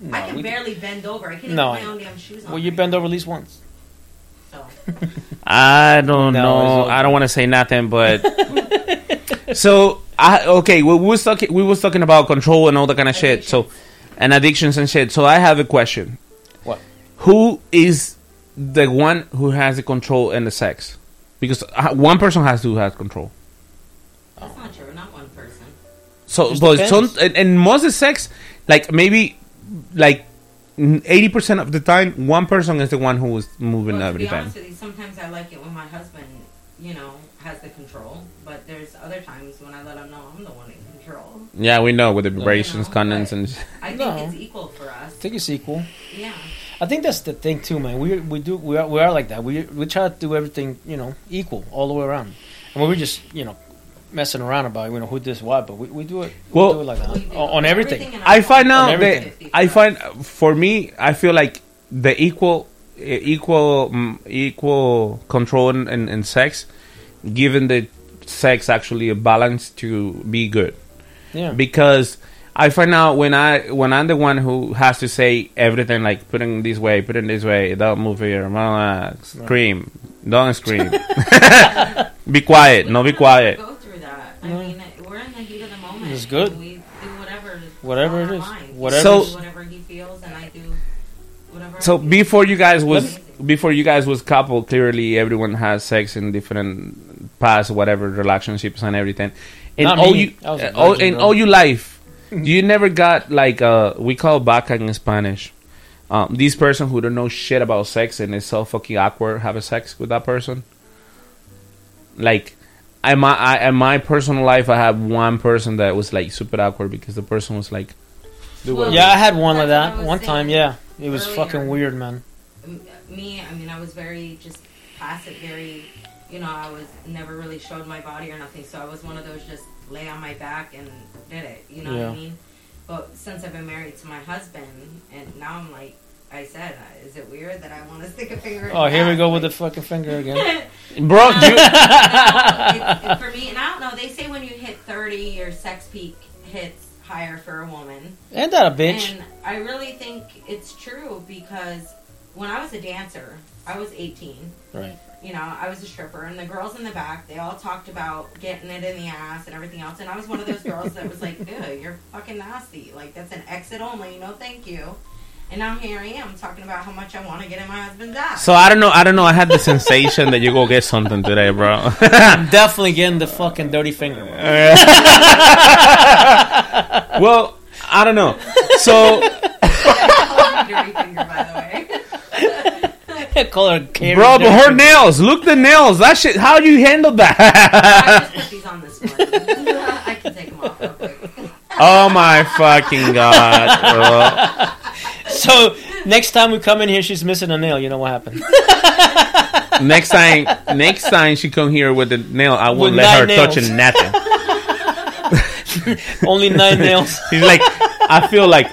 No,
I can
we-
barely bend over. I can't
No.
even put my own damn shoes on.
Well, you bend over at least once.
So
I don't
No,
know.
it's
I don't want to say nothing, but so I okay. We, we was talking. We was talking about control and all that kind of shit. So and addictions and shit. So I have a question.
What?
Who is the one who has the control and the sex? Because uh, one person has to have control.
that's not true. Not one person.
So,
Just
but
depends.
some and, and most of sex, like maybe, like eighty percent of the time, one person is the one who is moving
Well, to be honest with you, sometimes I like it when my husband, you know, has the control. But there's other times when I let him know I'm the one in control.
Yeah, we know with the vibrations,
know,
condoms,
but-
and
I think
No.
it's equal for us.
I think it's equal.
Yeah.
I think that's the thing too, man. We we do we are, we are like that. We we try to do everything you know equal all the way around, and we're just you know messing around about you know who does what, but we, we do it.
Well-
we do it like that on, on everything.
I find
On
out that. I find for me, I feel like the equal, equal, mm, equal control in, in, in sex, given the sex actually a balance to be good.
Yeah.
Because I find out when I when I'm the one who has to say everything like put it this way, put it this way, don't move here, blah, blah, scream, don't scream, be quiet, no be quiet.
Go through that. I mean, we're in the heat of the moment.
It's good.
and We do whatever. is
Whatever
on
it
our
is.
mind.
Whatever
So-
whatever he feels, and I do whatever.
So
I
before you guys was before you guys was couple, clearly everyone has sex in different past whatever relationships and everything. In
Not
all
me.
you
I was a
all, in all your life, you never got like uh we call baca in Spanish. Um, this person who don't know shit about sex and is so fucking awkward have a sex with that person. Like, in my I, in my personal life, I had one person that was like super awkward because the person was like, do what
yeah, I had one like
That's what I
that one time. Yeah, it was
earlier.
fucking weird, man.
Me, I mean, I was very just passive, very, you know, I was never really showed my body or nothing. So I was one of those just lay on my back and did it. You know what I mean? But since I've been married to my husband, and now I'm like, I said, uh, is it weird that I want to stick a finger?
Oh,
his
here we go
Like,
with the fucking finger again.
Bro,
No,
you-
no, it's- it's for me, and I don't know. They say when you hit 30, your sex peak hits higher for a woman.
Ain't that a bitch?
And I really think it's true because when I was a dancer, I was 18.
Right.
You know, I was a stripper, and the girls in the back, they all talked about getting it in the ass and everything else. And I was one of those girls that was like, ew, you're fucking nasty. Like, that's an exit only. No, thank you. And now here I am talking about how much I want to get in my husband's ass.
So I don't know. I don't know. I had the sensation that you go get something today, bro.
I'm definitely getting the fucking dirty finger.
well, I don't know. So,
Dirty finger, by the way.
Call her Karen
bro, but her nails. Look the nails. That shit. How you handle
I
that?
just put these on this one. I can take them off real quick.
oh my fucking god.
So next time we come in here, she's missing a nail. You know what happened?
Next time, next time she come here with the nail, I won't
With
let her
nine
touch
nails.
nothing.
Only nine nails.
He's like, I feel like,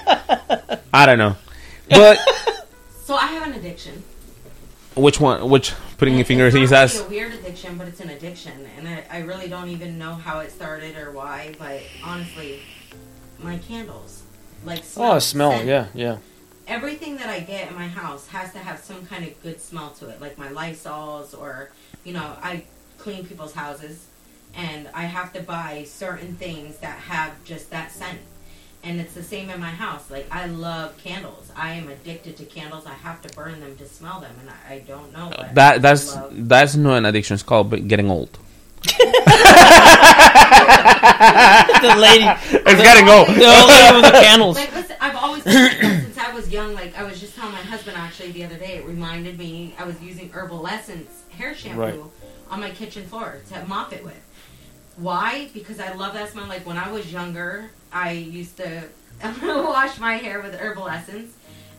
I don't know, but
So I have an addiction.
Which one? Which putting your fingers in his
not
ass?
really a weird addiction, but it's an addiction, and I, I really don't even know how it started or why. But honestly, my candles, like oh, smell,
Oh, smell.
scent.
Yeah, yeah.
Everything that I get in my house has to have some kind of good smell to it, like my Lysols or you know I clean people's houses, and I have to buy certain things that have just that scent. And it's the same in my house. Like I love candles. I am addicted to candles. I have to burn them to smell them, and I, I don't know. But
That that's
love
that's not an addiction. It's called getting old.
the lady.
It's getting old.
The old lady with the candles.
Like, listen, I've always since I was young. Like I was just telling my husband actually the other day. It reminded me I was using Herbal Essence hair shampoo
Right.
on my kitchen floor to mop it with. Why? Because I love that smell. Like when I was younger, I used to wash my hair with Herbal Essence,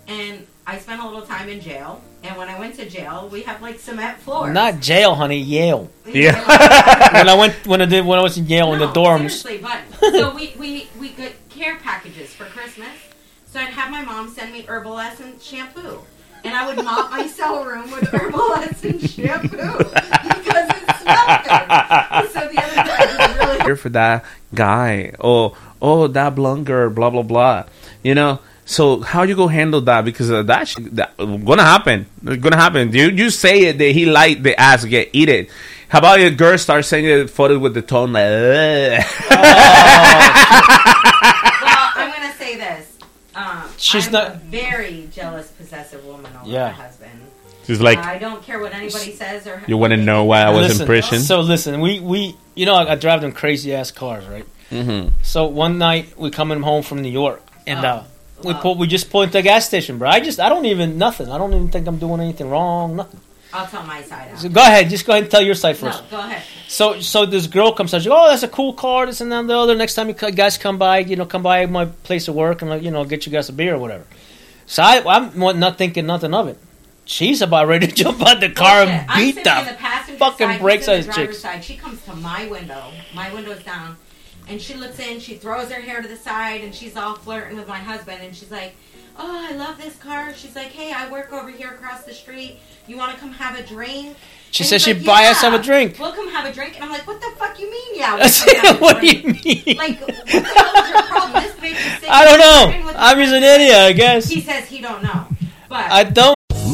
and I spent a little time in jail. And when I went to jail, we have like cement floors.
Not jail, honey. Yale.
Yeah.
when I went when I did when I was in Yale in the dorms.
Seriously, but so we, we, we care packages for Christmas. So I'd have my mom send me Herbal Essence shampoo. And I would mop my cell room with Herbal Essence shampoo because it smelled good. So the other day I was really
here for that guy. Or oh that blonde girl blah blah blah. You know? So how you go handle that? Because uh, that, sh- that gonna happen. It's gonna happen. You you say it that he like the ass get eat it how about your girl start sending a photo with the tone like
well, I'm gonna say this. Um,
She's
I'm
not-
a very jealous, possessive woman over
Yeah.
my husband.
She's like,
I don't care what anybody says or.
you want to know why I was
Listen,
in prison
So listen, we we you know I, I drive them crazy ass cars, right?
mm-hmm.
So one night we coming home from New York, and uh, we pull we just pull into the gas station, bro. I just I don't even nothing. I don't even think I'm doing anything wrong. Nothing.
I'll tell my side out.
So go ahead, just go ahead and tell your side first.
No, go ahead.
So so this girl comes out. She goes, oh, that's a cool car. This and that and the other. Next time you guys come by, you know, come by my place of work and like, you know get you guys a beer or whatever. So I, I'm not thinking nothing of it. She's about ready to jump out the car
Bullshit.
and beat
in
the
the
fucking brakes on his chicks.
side. She comes to my window. My window's down, and she looks in. She throws her hair to the side, and she's all flirting with my husband. And she's like, "Oh, I love this car." She's like, "Hey, I work over here across the street. You want to come have a drink?"
She
And
said she'd
like,
buy us have a drink.
We'll come have a drink, and I'm like, "What the fuck you mean, yeah?"
I
we'll come have a
what do you mean?
Like, what the hell is your problem? This bitch is
I don't know. I'm just an idiot, I guess.
He says he don't know, but
I don't.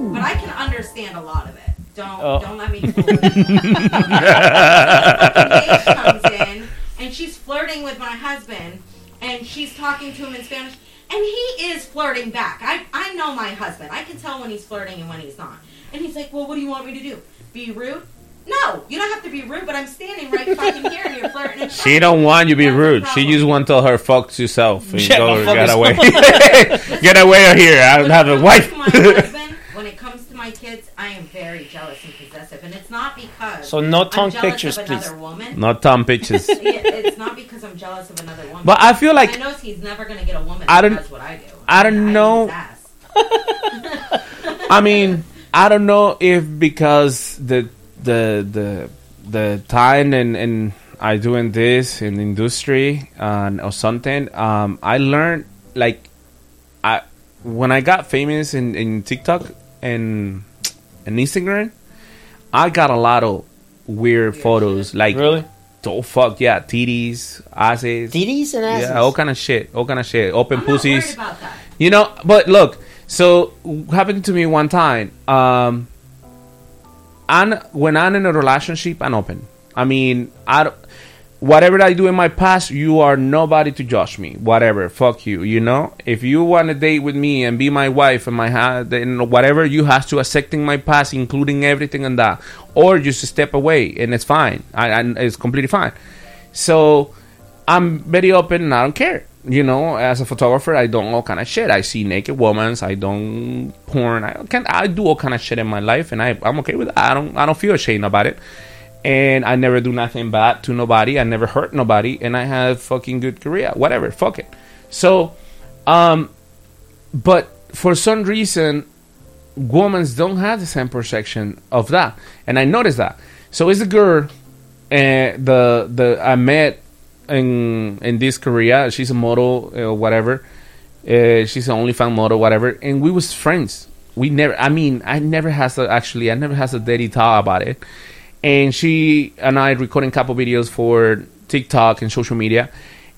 Spanish, but I can understand a lot of it. Don't
Oh.
don't let me fool you. Comes in and she's flirting with my husband, and she's talking to him in Spanish, and he is flirting back. I I know my husband. I can tell when he's flirting and when he's not. And he's like, "Well, what do you want me to do? Be rude?" No, you don't have to be rude, but I'm standing right fucking here and you're flirting. And
she don't want you to be rude she just want to tell her fuck yourself and
Yeah,
go,
go
get away get away out here I don't have a wife
my husband, when it comes to my kids, I am very jealous and possessive, and it's not because
So no
I'm
tongue pictures,
of
please.
another woman.
not Tom bitches
Yeah, it's not because I'm jealous of another woman.
But I feel like-
I know he's never going to get a woman
I don't-
does what I do.
I don't know. I mean, I don't know if because the the the the time and and I doing this in the industry and or something. Um, I learned like I when I got famous in in TikTok and and Instagram, I got a lot of weird photos. Like
Really?
Oh fuck yeah, titties, asses,
Titties and asses?
yeah, all kind of shit, all kind of shit, open
I'm not
pussies.
about that.
You know, but look, so happened to me one time. Um, I'm, when I'm in a relationship, I'm open. I mean, I don't- whatever I do in my past, you are nobody to judge me. Whatever, fuck you. You know, if you want to date with me and be my wife and my ha- then whatever, you have to accepting my past, including everything and that, or just step away and it's fine. I, I it's completely fine. So I'm very open and I don't care. You know, as a photographer, I don't all kind of shit. I see naked women. I don't porn. I can I do all kind of shit in my life, and I I'm okay with that. I don't I don't feel ashamed about it. And I never do nothing bad to nobody. I never hurt nobody, and I have fucking good career. Whatever, fuck it. So, um, but for some reason, women don't have the same perception of that, and I noticed that. So it's a girl, and the the I met in in this Korea. She's a model or whatever. Uh, she's an OnlyFans model, whatever. And we was friends. We never. I mean, I never has a, actually. I never has a dirty talk about it. And she and I recording couple videos for TikTok and social media.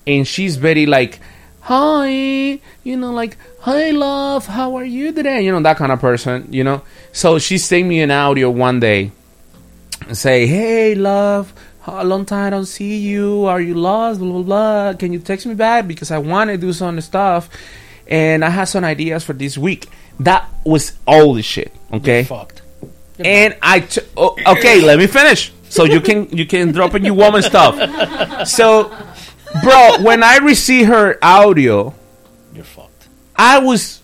And she's very like, hi, you know, like, hi, love, how are you today? You know, that kind of person. You know. So she sent me an audio one day and say, "Hey, love, a long time I don't see you. Are you lost? Blah blah blah. Can you text me back because I want to do some stuff, and I have some ideas for this week." That was all the shit. Okay.
Fucked.
And I t- oh, okay, let me finish. so you can you can drop in your woman stuff. So, bro, when I receive her audio,
You're fucked.
I was,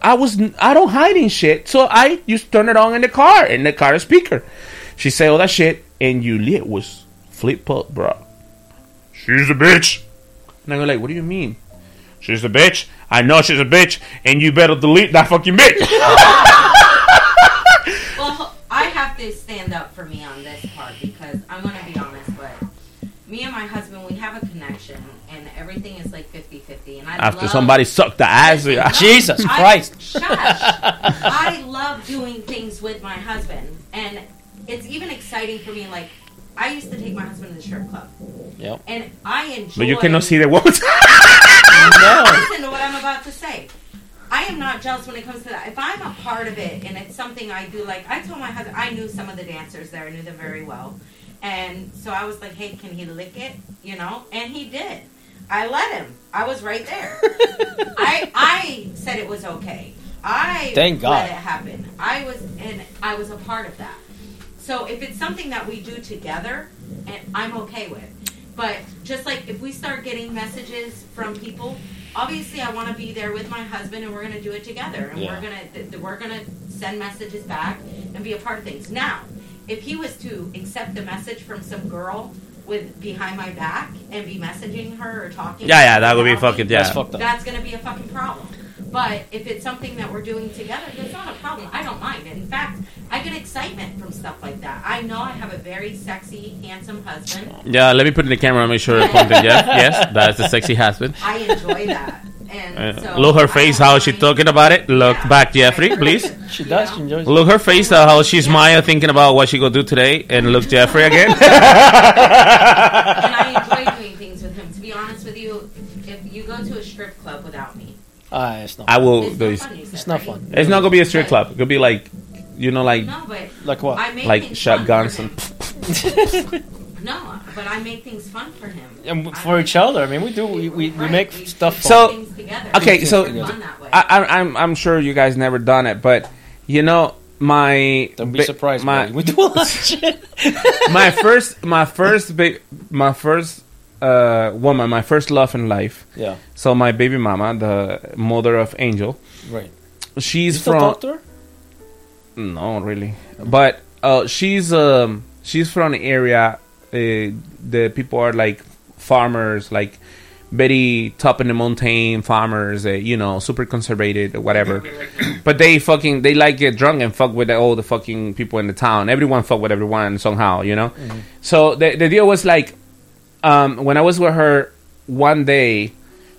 I was, I don't hide in shit. So I just turn it on in the car, in the car speaker. She say all that shit, and you lit was flip up, bro. She's a bitch. And I go like, what do you mean? She's a bitch. I know she's a bitch, and you better delete that fucking bitch.
Well, I have to stand up for me on this part because I'm going to be honest, but me and my husband, we have a connection and everything is like 50 50. And I
After
love,
somebody sucked the ass.
No, ah,
Jesus
I-
Christ.
Shush. I love doing things with my husband. And it's even exciting for me. Like, I used to take my husband to the strip club.
Yep.
And I enjoy.
But you cannot see the woman.
Listen to what I'm about to say. I am not jealous when it comes to that. If I'm a part of it and it's something I do, like I told my husband, I knew some of the dancers there, I knew them very well, and so I was like, "Hey, can he lick it?" You know, and he did. I let him. I was right there. I I said it was okay. I
Thank God.
let it happen. I was and I was a part of that. So if it's something that we do together, and I'm okay with. But just like if we start getting messages from people, obviously I want to be there with my husband, and we're going to do it together, and
Yeah.
we're gonna th- th- we're gonna send messages back and be a part of things. Now, if he was to accept a message from some girl with behind my back and be messaging her or talking,
Yeah, yeah, that would be fucking- yeah. That's
fucked up.
That's going to be a fucking problem. But if it's something that we're doing together, that's not a problem. I don't mind. In fact, I get excitement from stuff like that. I know I have a very sexy, handsome husband.
yeah, let me put in the camera and make sure it's pointed. Yes, yes, that's the sexy husband.
I enjoy that. And
Uh,
so
look her face, how she talking about it. Look back, Jeffrey, please.
She does. She enjoys it.
Look her face, uh, how she's Maya thinking about what she gonna do today, and look Jeffrey again.
and I enjoy doing things with him. To be honest with you, if you go to a strip club without me,
Ah, it's not.
I will.
It's
do
not
this.
fun,
It's not
right?
fun.
It's not gonna be a strip club. It could be like, you know, like
no, but
Like what?
I make
like shotguns and.
No, but I make things fun for him.
And for each other. I mean, we do. We, we, we make stuff.
So
together.
okay, so
fun that way.
I, I, I'm I'm sure you guys never done it, but you know my
don't be surprised.
My
buddy. We do a lot of shit.
my first my first big my first uh woman my first love in life.
Yeah.
So my baby mama, the mother of Angel,
Right.
she's from
to
no really, but uh she's um she's from an area uh, the people are like farmers like very top in the mountain farmers uh, you know super conservative or whatever. But they fucking they like get drunk and fuck with all the fucking people in the town. Everyone fuck with everyone somehow you know? So the, the deal was like um, when i was with her one day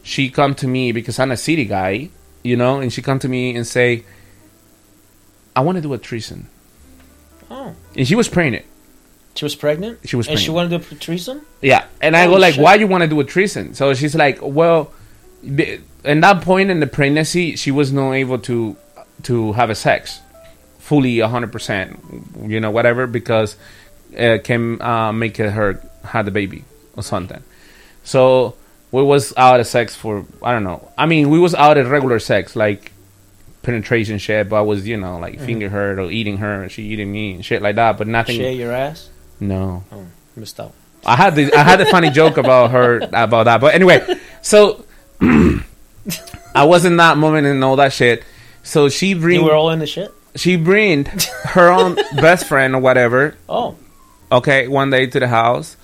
she come to me because i'm a city guy you know and she come to me and say i want to do a treason
Oh.
and she was pregnant
She was pregnant.
She was
And she wanted to do a threesome.
Yeah, and I
Holy
go like,
shit.
"Why you want to do a treason?" So she's like, "Well, in that point in the pregnancy, she was not able to to have a sex fully hundred percent, you know, whatever, because it can uh, make her have the baby or something. So we was out of sex for I don't know. I mean, we was out of regular sex, like penetration shit, but I was you know like
Mhm.
finger her or eating her, and she eating me and shit like that, but nothing.
Share your ass.
No.
Oh, missed out.
I had the I had a funny joke about her about that, but anyway, so I was in that moment and all that shit. So she bring
You were all in the shit.
she bring her own best friend or whatever.
Oh.
Okay, one day to the house,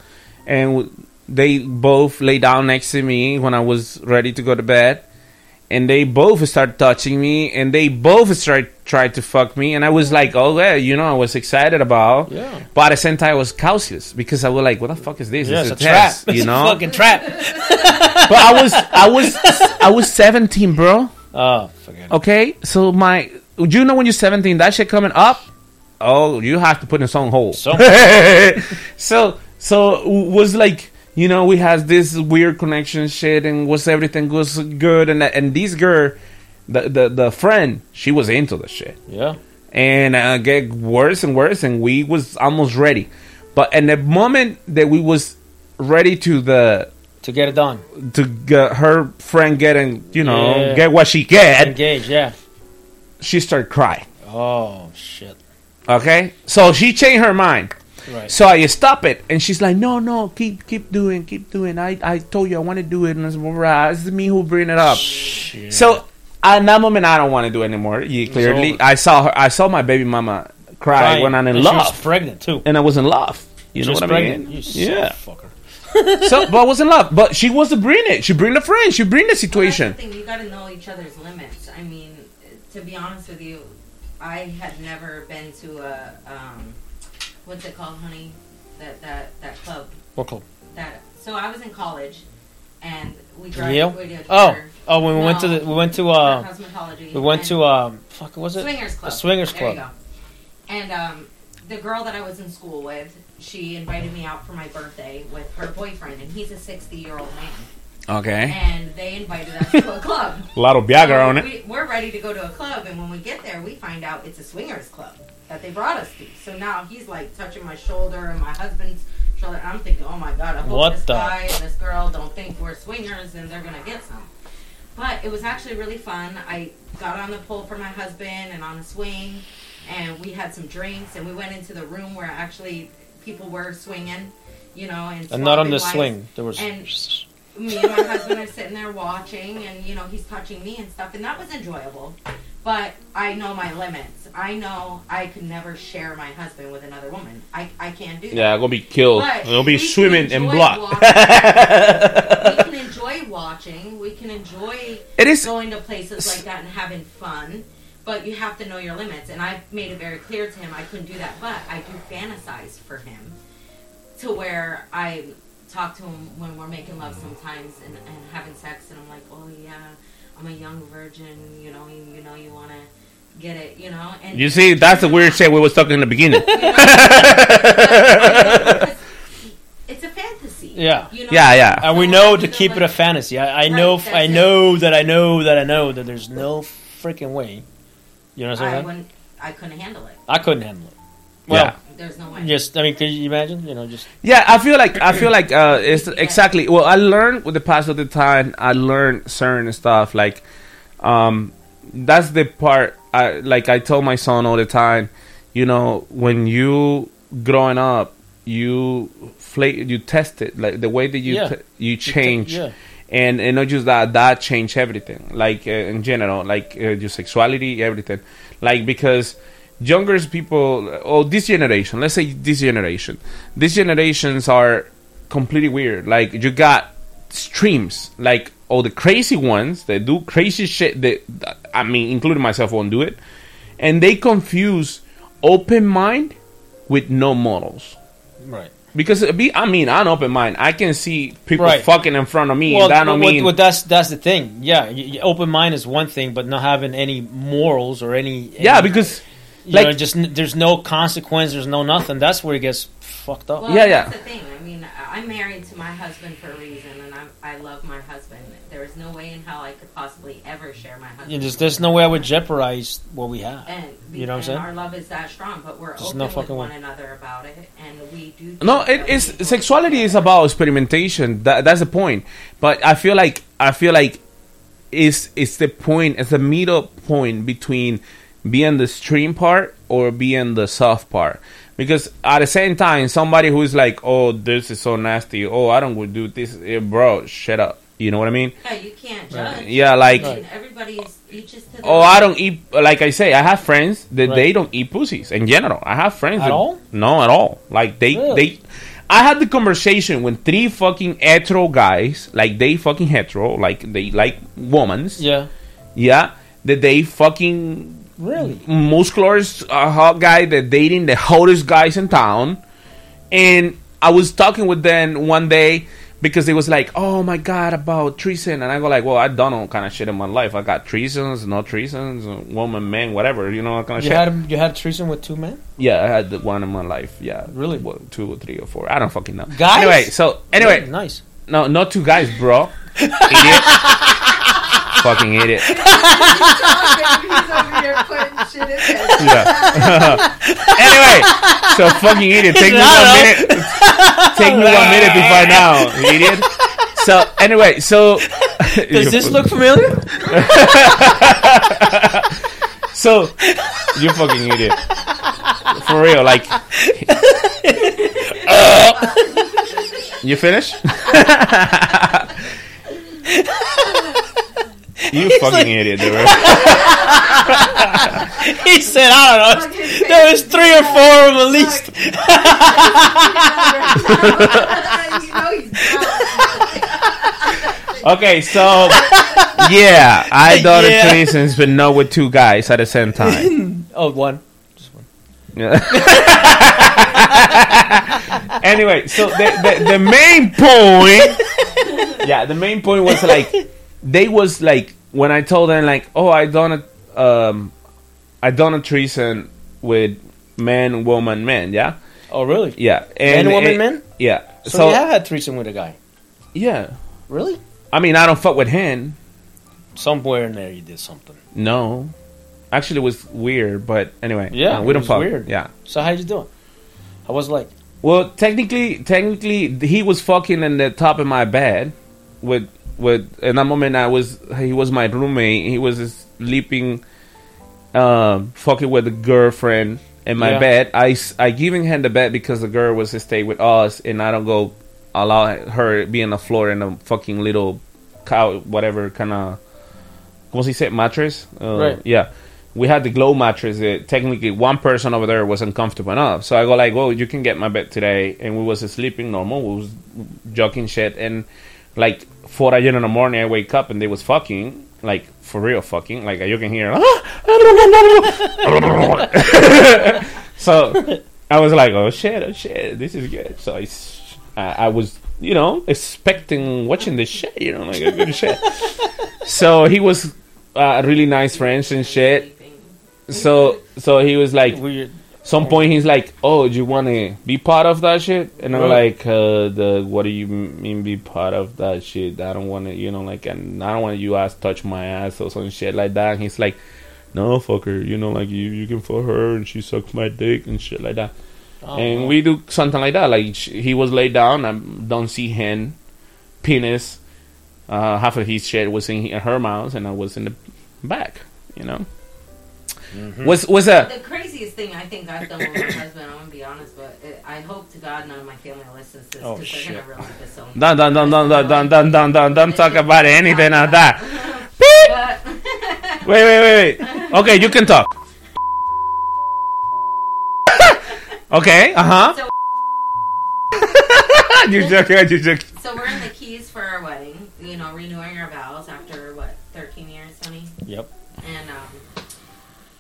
and they both lay down next to me when I was ready to go to bed, and they both start touching me, and they both start tried to fuck me, and I was like, oh yeah, you know, I was excited about,
Yeah.
but at the same time I was cautious because I was like, what the fuck is this?
Yeah,
It's
it's a trap.
test,
It's
you
a
know?
fucking trap.
but I was, I was, I was seventeen, bro.
Oh, forget.
Okay, so my, would you know when you're 17, that shit coming up, oh, you have to put in some hole.
So-
so, so it was like, you know, we had this weird connection shit, and was everything was good, and and this girl, the the the friend, she was into the shit,
Yeah.
and uh, get worse and worse, and we was almost ready, but in the moment that we was ready to the
To get it done.
to get her friend getting, you know,
Yeah.
get what she get,
engaged Yeah.
she started crying.
Oh shit.
Okay, so she changed her mind.
Right.
So I stop it, and she's like, "No, no, keep keep doing, keep doing. I I told you I want to do it, and it's, it's me who bring it up." So at that moment, I don't want to do it anymore. You clearly,
over.
I saw her. I saw my baby mama cry
Crying.
when I'm in
And she
love,
was pregnant too.
and I was in love. You know
She was
what I
pregnant.
mean?
You son
yeah.
of fucker.
so, but I was in love. But she was to bring it. She bring the friend. She bring the situation.
thing you got to know each other's limits. I mean, to be honest with you, I had never been to a um, what's it called, honey? That that that club.
What club?
That so I was in college, and we
Yale.
graduated.
Oh, oh, when we went to the we went to uh,
cosmetology.
we went to um, fuck, was it?
Swingers Club.
A swingers
There you go. And um, the girl that I was in school with, she invited me out for my birthday with her boyfriend, and he's a sixty-year-old man.
Okay.
And they invited us to a club.
A lot of Viagra
So
on it.
We, we're ready to go to a club, and when we get there, we find out it's a swingers club that they brought us to. So now he's like touching my shoulder and my husband's shoulder. And I'm thinking, oh my god, I hope
What
this
the-
guy and this girl don't think we're swingers and they're gonna get some. But it was actually really fun. I got on the pole for my husband and on the swing, and we had some drinks, and we went into the room where actually people were swinging, you know, and
And not on the swing. There was
And me and my husband are sitting there watching, and you know he's touching me and stuff, and that was enjoyable. But I know my limits. I know I could never share my husband with another woman. I, I can't do that.
Yeah, I'm gonna be killed.
But
I'm gonna be swimming in blood.
we can enjoy watching. We can enjoy
It is-
going to places like that and having fun. But you have to know your limits, and I made it very clear to him I couldn't do that. But I do fantasize for him to where I talk to him when we're making love sometimes and, and having sex, and I'm like, oh yeah, I'm a young virgin, you know, you, you know, you want to get it, you know. And
You see, that's the weird shit we was talking in the beginning.
it's a fantasy.
Yeah.
You know?
Yeah, yeah.
And we know to keep it a fantasy. I, I know,
Right,
I
that's
know that I know that I know that there's no freaking way. You know what I'm saying?
wouldn't. I couldn't handle it.
I couldn't handle it. Well,
Yeah.
There's no way.
just I mean, can you imagine? You know, just
Yeah, I feel like I feel like uh, it's exactly. Well, I learned with the pass of the time. I learned certain stuff. Like, um, that's the part. I like. I tell my son all the time. You know, when you growing up, you fla- you test it like the way that you
Yeah.
t- you
te-
change.
yeah.
And, and not just that, that changed everything. Like uh, in general, like uh, your sexuality, everything. Like because younger people, or this generation, let's say this generation, these generations are completely weird. Like you got streams, like all the crazy ones that do crazy shit. That I mean, including myself, won't do it, and they confuse open mind with no morals.
right.
Because be, I mean, I'm open mind. I can see people
Right.
fucking in front of me.
Well,
that don't
what-
mean
what that's that's the thing. Yeah, open mind is one thing, but not having any morals or any.
Yeah,
any-
because,
you
like-
know, just there's no consequence. There's no nothing. That's where it gets fucked up.
Well, yeah, yeah. that's the thing. I mean, I- I'm married to my husband for a reason, and I, I love my husband. There is no way in hell I could possibly ever share my husband.
You just, there's no way I would jeopardize what we have.
and
you know what I'm saying?
Our love is that strong, but we're
There's
open
no
with
fucking
one
way.
another about it, and we do.
No,
things
it
that
is
we
sexuality is about experimentation. That, that's the point. But I feel like I feel like it's it's the point. It's the middle point between being the stream part or be in the soft part. Because at the same time, somebody who's like, "Oh, this is so nasty. Oh, I don't would do this, Eh, bro. Shut up." You know what I mean?
Yeah, you can't
Right. Yeah, like-
I mean, everybody's each is to their
Oh, I don't eat. Like I say, I have friends that
Right.
they don't eat pussies in general. I have friends
At
that
all?
no, at all. Like they
Really?
they. I had the conversation with three fucking hetero guys, like they fucking hetero, like they like womans.
Yeah.
Yeah, that they fucking
Really?
muscular uh, hot guy that dating the hottest guys in town. And I was talking with them one day because it was like, oh my god, about treason, and I go like, well, I've done all kind of shit in my life. I got treasons, no treasons, woman, man, whatever, you know, kind of
You
shit.
had you had a threesome with two men.
yeah, I had the one in my life. Yeah,
Really?
Well, two or three or four. I don't fucking know.
Guys?
Anyway, so anyway,
Really? nice.
no, not two guys, bro. idiot. fucking idiot. Yeah. anyway, so fucking idiot. Take me one minute. Take me one minute to find out, idiot. So anyway, so
Does this look familiar?
so you fucking idiot. For real, like you finish? You fucking idiot, dude.
he said, I don't know. There was three or four of them at least.
Okay, so yeah, I done
Yeah.
a threesomes, but not with two guys at the same time.
oh, one.
Yeah. anyway, so the, the the main point, yeah, the main point was like they was like when I told them like, oh, I done a um, I done a threesome with man, woman, man, yeah.
Oh, really?
Yeah,
Man, woman, men?
Yeah.
So, you have had threesome with a guy.
yeah.
Really?
I mean, I don't fuck with him.
Somewhere in there you did something.
No, actually, it was weird. But anyway,
Yeah,
uh, we
it
don't
was
fuck.
weird.
Yeah.
So how you doing? I was like,
Well, technically, technically, he was fucking in the top of my bed. With with in that moment, I was he was my roommate. He was sleeping, um, fucking with a girlfriend in my
Yeah.
bed. I giving him the bed because the girl was to stay with us, and I don't go allow her be on the floor in a fucking little cow whatever kind of what's he say mattress. Uh,
Right.
Yeah. We had the glow mattress. That technically, one person over there was uncomfortable enough. So I go like, "Well, you can get my bed today." And we was sleeping normal. We was joking shit. And like four a.m. in the morning, I wake up and they was fucking like for real fucking. Like you can hear. so I was like, "Oh shit! Oh shit! This is good." So I was, you know, expecting watching this shit. You know, like a good shit. So he was uh, really nice friends and shit. So so he was like, some point he's like, "Oh, do you want to be part of that shit?" And I'm
Right.
like, uh, "The what do you mean be part of that shit? I don't want to, you know, like, and I don't want you ass touch my ass or some shit like that." And he's like, "No, fucker, you know, like you you can fuck her and she sucks my dick and shit like that."
Oh,
and
wow.
we do something like that. Like he was laid down, I don't see him, penis. Uh, half of his shit was in her mouth, and I was in the back. You know.
Mm-hmm.
Was was a
the craziest thing I think I've done with my husband. I'm gonna be honest, but it, I hope to God none of my family listens to this
Oh,
because they're gonna really disown me.
Don't don't don't don't don't don't don't don't don't, don't talk about anything like that.
But
Wait wait wait wait. Okay, you can talk. okay. Uh huh.
So-
you joking? You joking?
So we're in the keys for our wedding. You know, renewing our vows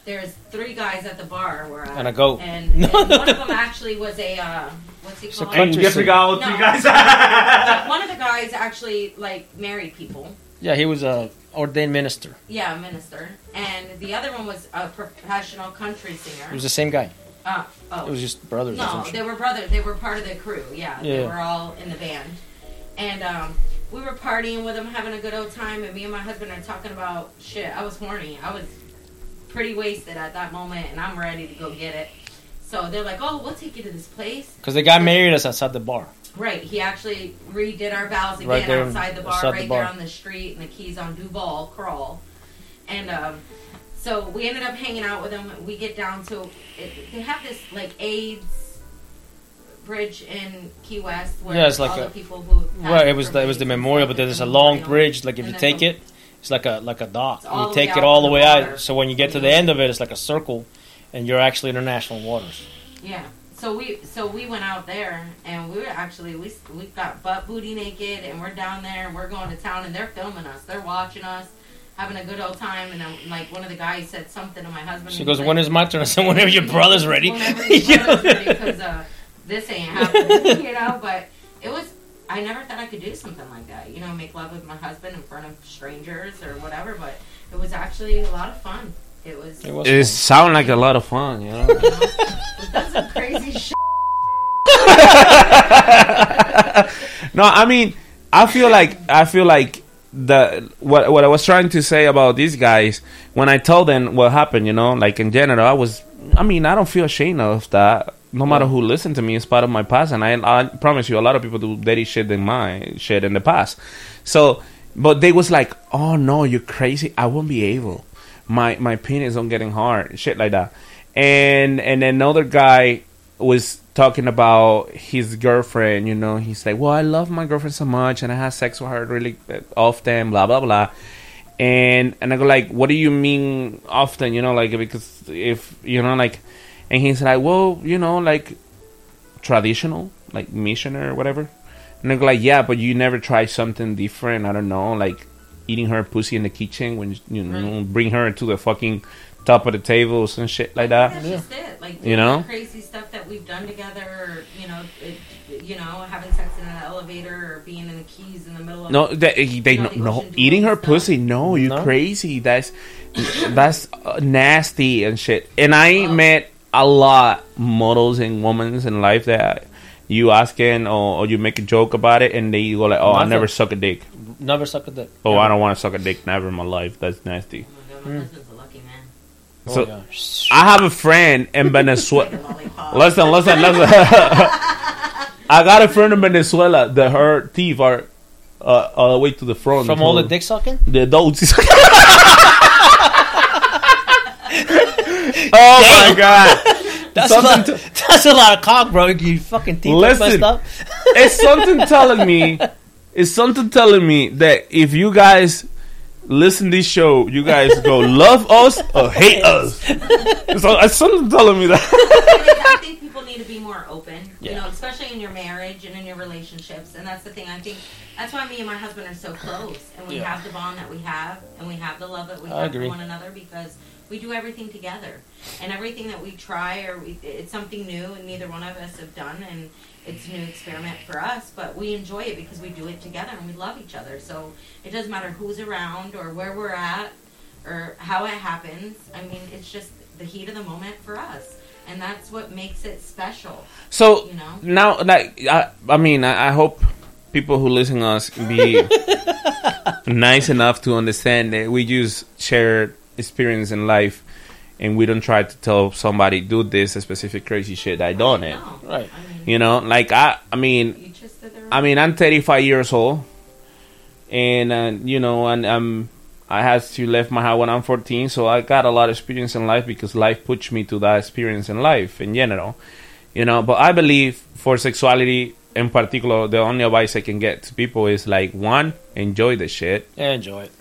there's three guys at the bar where I,
And a goat.
And, and one of them actually was a uh, what's he
It's a
called?
country You singer. forgot
what
no,
three guys-
one of the guys actually like married people.
yeah, he was a ordained minister.
Yeah, a minister. And the other one was a professional country singer.
It was the same guy.
Uh, oh.
It was just brothers
No, they were brothers. They were part of the crew. Yeah,
yeah.
they were all in the band, and um, we were partying with them, having a good old time. And me and my husband are talking about shit. I was horny. I was pretty wasted at that moment, and I'm ready to go get it. So they're like, "Oh, we'll take you to this place."
Because the guy married us outside the bar.
Right. He actually redid our vows again
Right there
outside the bar,
outside the
right
bar.
there on the street, and the keys on Duval Crawl. And um, so we ended up hanging out with them. We get down to it, they have this like AIDS bridge in Key West where
Yeah, it's like
all
a
the people who
right. It was the, it was the memorial, but there's a
a
long
memorial.
bridge. Like if
And
you take it, it's like a like a dock. You take it all the way out. So when you get to the end of it, it's like a circle, and you're actually international waters.
Yeah. So we so we went out there and we were actually we we got butt booty naked and we're down there and we're going to town and they're filming us. They're watching us having a good old time and then like one of the guys said something to my husband.
She goes,
he's
"When
like,
is my turn?" I said, "Whenever your brother's ready."
Whenever your brother's ready because uh, this ain't happening, you know. But it was. I never thought I could do something like that. You know, make love with my husband in front of strangers or whatever. But it was actually a lot of fun. It was.
It was
It sound like a lot of fun, you know.
We've done some crazy shit.
no, I mean, I feel like I feel like the what what I was trying to say about these guys when I told them what happened, you know, like in general, I was. I mean, I don't feel ashamed of that. No matter who listened to me, it's part of my past, and I, I promise you, a lot of people do dirty shit than my shit in the past. So, but they was like, "Oh no, you're crazy! I won't be able. My my penis on getting hard, shit like that." And and another guy was talking about his girlfriend. You know, he's like, "Well, I love my girlfriend so much, and I have sex with her really uh, often." Blah blah blah. And and I go like, "What do you mean often?" You know, like because if you know, like, and he's like, "Well, you know, like traditional, like missionary or whatever." And I go like, "Yeah, but you never try something different. I don't know, like." Eating her pussy in the kitchen when you know bring her to the fucking top of the tables and shit like that.
That's just it. Like
You know?
crazy stuff that we've done together, or you know, it, you know, having sex in an elevator, or being in the keys in the middle of
No, they, they
you know,
no,
the
no eating her
stuff.
pussy. No, you
No?
crazy. That's that's uh, nasty and shit. And I met a lot models and women in life that you asking or, or you make a joke about it and they go like, "Oh, I never suck a dick."
Never suck a dick.
Oh, I don't want to suck a dick never in my life. That's nasty.
My husband's a lucky man.
So
Oh, yeah.
I have a friend in Venezuela. listen, listen, listen. I got a friend in Venezuela that her teeth are uh, all the way to the front.
From all the dick sucking?
The adults. oh my god.
That's a, lot,
Something
that's a lot of cock, bro. You fucking teeth
Listen.
messed up.
it's something telling me it's something telling me that if you guys listen to this show, you guys go love us or hate us. So it's something telling me that.
I think people need to be more open,
yeah.
you know, especially in your marriage and in your relationships. And that's the thing. I think that's why me and my husband are so close, and we
Yeah.
have the bond that we have, and we have the love that we
I
have
agree.
for one another because we do everything together, and everything that we try or we, it's something new, and neither one of us have done, and it's a new experiment for us. But we enjoy it because we do it together, and we love each other. So it doesn't matter who's around or where we're at or how it happens. I mean, it's just the heat of the moment for us. And that's what makes it special.
So
you know,
now, like, I, I mean, I, I hope people who listen to us be nice enough to understand that we just share experience in life, and we don't try to tell somebody do this specific crazy shit. I done it.
Right.
You know, like I, I mean, I mean, I'm 35 years old, and uh, you know, and I'm I had to left my house when I'm 14, so I got a lot of experience in life because life pushed me to that experience in life in general. You know, but I believe for sexuality in particular, the only advice I can get to people is like one, enjoy the shit.
Yeah, enjoy it.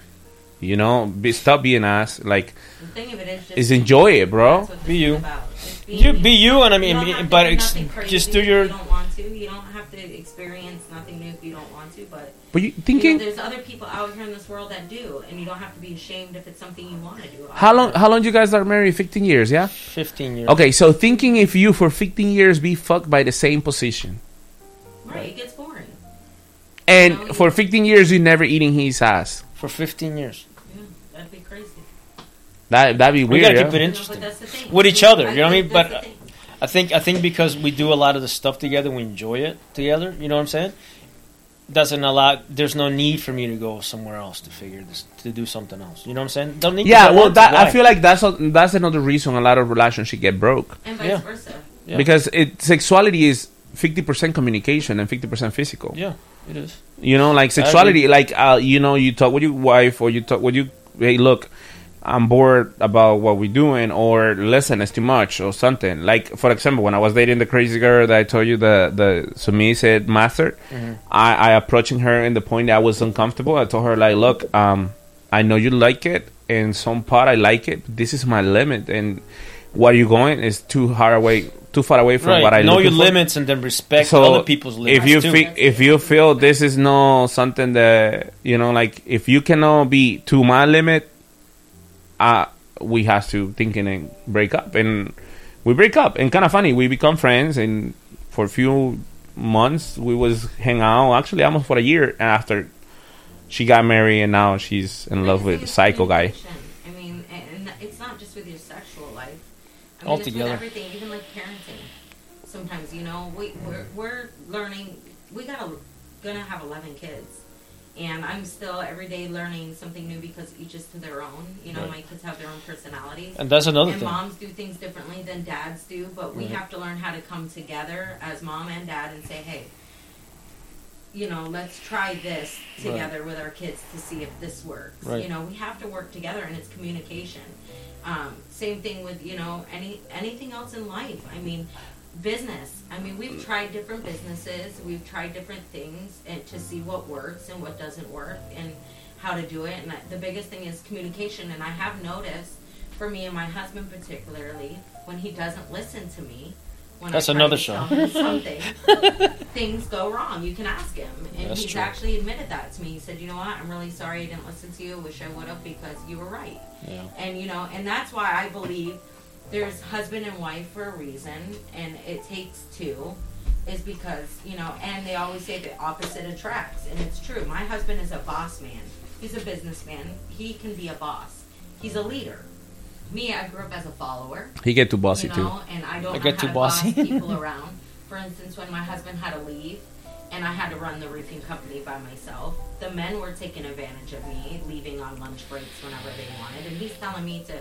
You know, be, stop being ass. Like,
the thing of it is just
is enjoy it, bro.
Be you.
about.
You be you, and I mean,
You don't
but
do
ex- just do
if
your.
You don't want to. You don't have to experience nothing new if you don't want to. But
But you
you know,
thinking
there's other people out here in this world that do, and you don't have to be ashamed if it's something you want to do.
how long? How long you guys are married? 15 years, yeah.
15 years.
Okay, so thinking if you for 15 years be fucked by the same position,
Right, it gets boring.
and for 15 years you never eating his ass,
For 15 years.
That that'd be
We
weird.
gotta
yeah?
keep it interesting
but that's the thing.
with each
I
other. You know what I mean? But
the.
I think I think because we do a lot of the stuff together, we enjoy it together. You know what I'm saying? Doesn't allow. There's no need for me to go somewhere else to figure this to do something else. You know what I'm saying? Don't need.
Yeah,
I
well, that I feel like that's a, that's another reason a lot of relationships get broke
And vice
Yeah.
versa.
Yeah.
because it sexuality is 50% communication and 50% physical.
Yeah, it is.
You know, like sexuality, like uh, you know, you talk with your wife or you talk with you. Hey, look, I'm bored about what we're doing, or listen, it's too much, or something. Like for example, when I was dating the crazy girl that I told you, the the submissive master,
Mhm.
I, I approaching her in the point that I was uncomfortable. I told her like, look, um, I know you like it, and some part I like it. This is my limit, and what you going is too far away, too far away from
right.
what I
know your
for.
limits and then respect
So
other people's limits.
if you feel if you feel this is no something that you know, like if you cannot be to my limit, uh we have to thinking and break up, and we break up, and kind of funny, we become friends, and for a few months we was hang out, actually almost for a year after she got married, and now she's in love with the psycho guy.
I mean, and and it's not just with your sexual life. I mean,
Altogether.
It's with everything, even like parenting. Sometimes, you know, we, we're, we're learning. We got a, gonna have 11 kids. And I'm still every day learning something new because each is to their own. You know,
Right.
my kids have their own personalities.
And that's another
and
thing.
moms do things differently than dads do, but we
Right.
have to learn how to come together as mom and dad and say, hey, you know, let's try this
Right.
together with our kids to see if this works.
Right.
You know, we have to work together, and it's communication. Um, same thing with you know any anything else in life. I mean, business. I mean, we've mm. tried different businesses, we've tried different things, and to see what works and what doesn't work, and how to do it. And the biggest thing is communication. And I have noticed, for me and my husband particularly, when he doesn't listen to me. When
That's
I try
another
to
show.
something, things go wrong. You can ask him, and
That's
he's
true.
actually admitted that to me. He said, "You know what? I'm really sorry I didn't listen to you. Wish I would have because you were right."
Yeah.
And you know, and that's why I believe there's husband and wife for a reason, and it takes two, is because you know, and they always say the opposite attracts, and it's true. My husband is a boss man. He's a businessman. He can be a boss. He's a leader. Me, I grew up as a follower.
He get too bossy
you
too.
and I don't
I
know
get too
to
bossy.
boss people around. For instance, when my husband had to leave, and I had to run the roofing company by myself, the men were taking advantage of me, leaving on lunch breaks whenever they wanted, and he's telling me to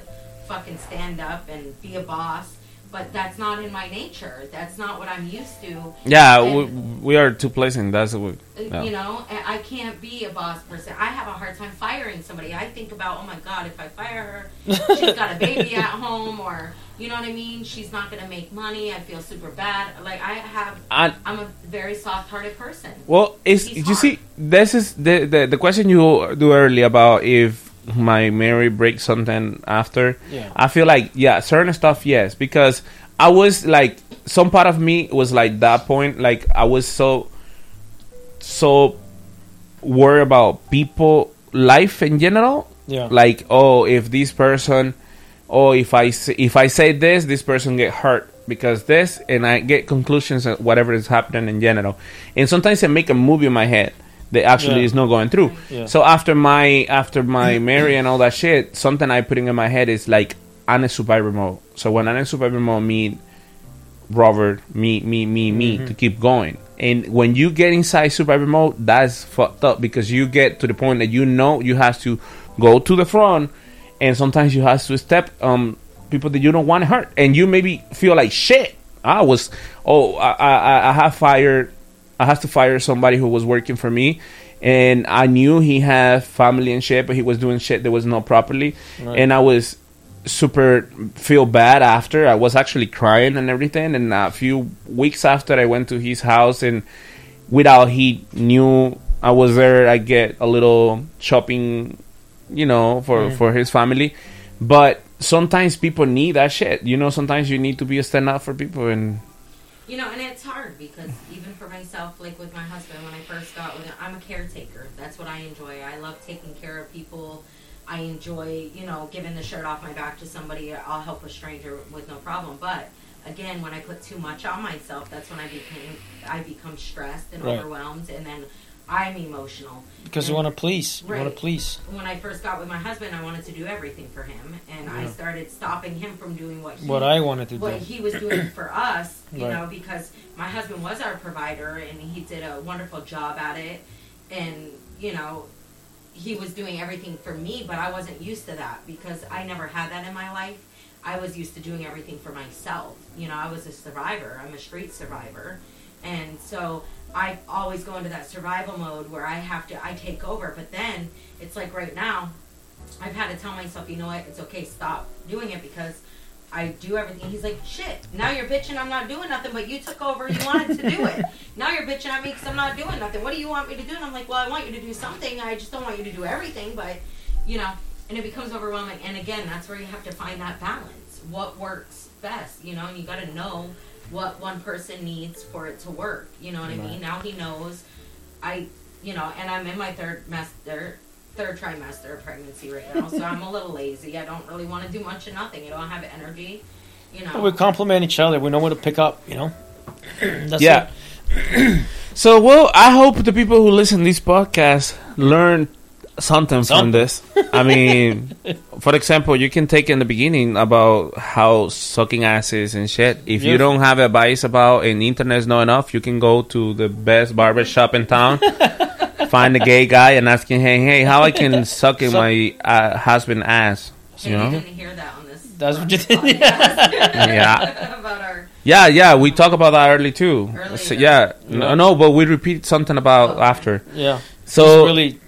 fucking stand up and be a boss. But that's not in my nature. That's not what I'm used to.
Yeah,
And-
we, we are too pleasant. That's what.
uh,
yeah.
You know, I can't be a boss person. I have a hard time firing somebody. I think about, oh my god, if I fire her, she's got a baby at home, or you know what I mean. She's not going to make money. I feel super bad. Like I have,
I-
I'm a very soft-hearted person.
Well, it's
He's
you see, this is the, the the question you do early about if my Mary breaks something after.
Yeah.
I feel like yeah, certain stuff yes, because I was like some part of me was like that point, like I was so so worried about people life in general.
Yeah.
Like oh, if this person, oh if I if I say this, this person get hurt because this, and I get conclusions of whatever is happening in general. And sometimes I make a movie in my head that actually
Yeah.
is not going through.
Yeah.
So after my after my Mary and all that shit, something I putting in my head is like I'm a survivor mode. So when I'm in survivor mode, me, Robert, me, me, me, me,
Mhm.
to keep going. And when you get inside survivor mode, that's fucked up because you get to the point that you know you have to go to the front, and sometimes you have to step um people that you don't want to hurt, and you maybe feel like shit. I was oh I I, I have fired I have to fire somebody who was working for me. And I knew he had family and shit, but he was doing shit that was not properly.
Right.
And I was super feel bad after. I was actually crying and everything. And a few weeks after, I went to his house, and without he knew I was there, I get a little shopping, you know, for for his family. But sometimes people need that shit. You know, sometimes you need to be a stand up for people, and
You know, and it's hard because even for myself, like with my husband, when I first got with him, I'm a caretaker. That's what I enjoy. I love taking care of people. I enjoy, you know, giving the shirt off my back to somebody. I'll help a stranger with no problem. But again, when I put too much on myself, that's when I became, I become stressed and
Right.
overwhelmed, and then I'm emotional.
Because you want to please. You want to please.
When I first got with my husband, I wanted to do everything for him, and I started stopping him from doing what he,
What I wanted to
what
do.
he was doing for us. You
Right.
know, because my husband was our provider, and he did a wonderful job at it, and you know, he was doing everything for me, but I wasn't used to that because I never had that in my life. I was used to doing everything for myself. You know, I was a survivor. I'm a street survivor. And so I always go into that survival mode where I have to, I take over. But then it's like right now, I've had to tell myself, you know what, it's okay, stop doing it because I do everything. He's like, shit, now you're bitching I'm not doing nothing, but you took over, you wanted to do it. Now you're bitching at me because I'm not doing nothing. What do you want me to do? And I'm like, well, I want you to do something. I just don't want you to do everything, but, you know, and it becomes overwhelming. And again, that's where you have to find that balance. What works best, you know, and you got to know what one person needs for it to work. You know what I mean? Now he knows. I, you know, and I'm in my third master, third trimester of pregnancy right now, so I'm a little lazy. I don't really want to do much of nothing. I don't have energy. You know.
We complement each other. We know where to pick up. You know. That's
yeah.
it.
so, well, I hope the people who listen to this podcast learn something from this. I mean, for example, you can take in the beginning about how sucking asses and shit. If you don't have advice about and the internet's not enough, you can go to the best barber shop in town, find a gay guy, and ask him, "Hey, hey, how I can suck in
Suck-
my uh, husband ass?" You
And
know?
didn't hear that on this.
That's what you did.
Yeah.
about our.
Yeah, yeah, we talk about that early too.
Early,
So,
yeah.
yeah, no, no, but we repeat something about after.
Yeah.
So
Just really,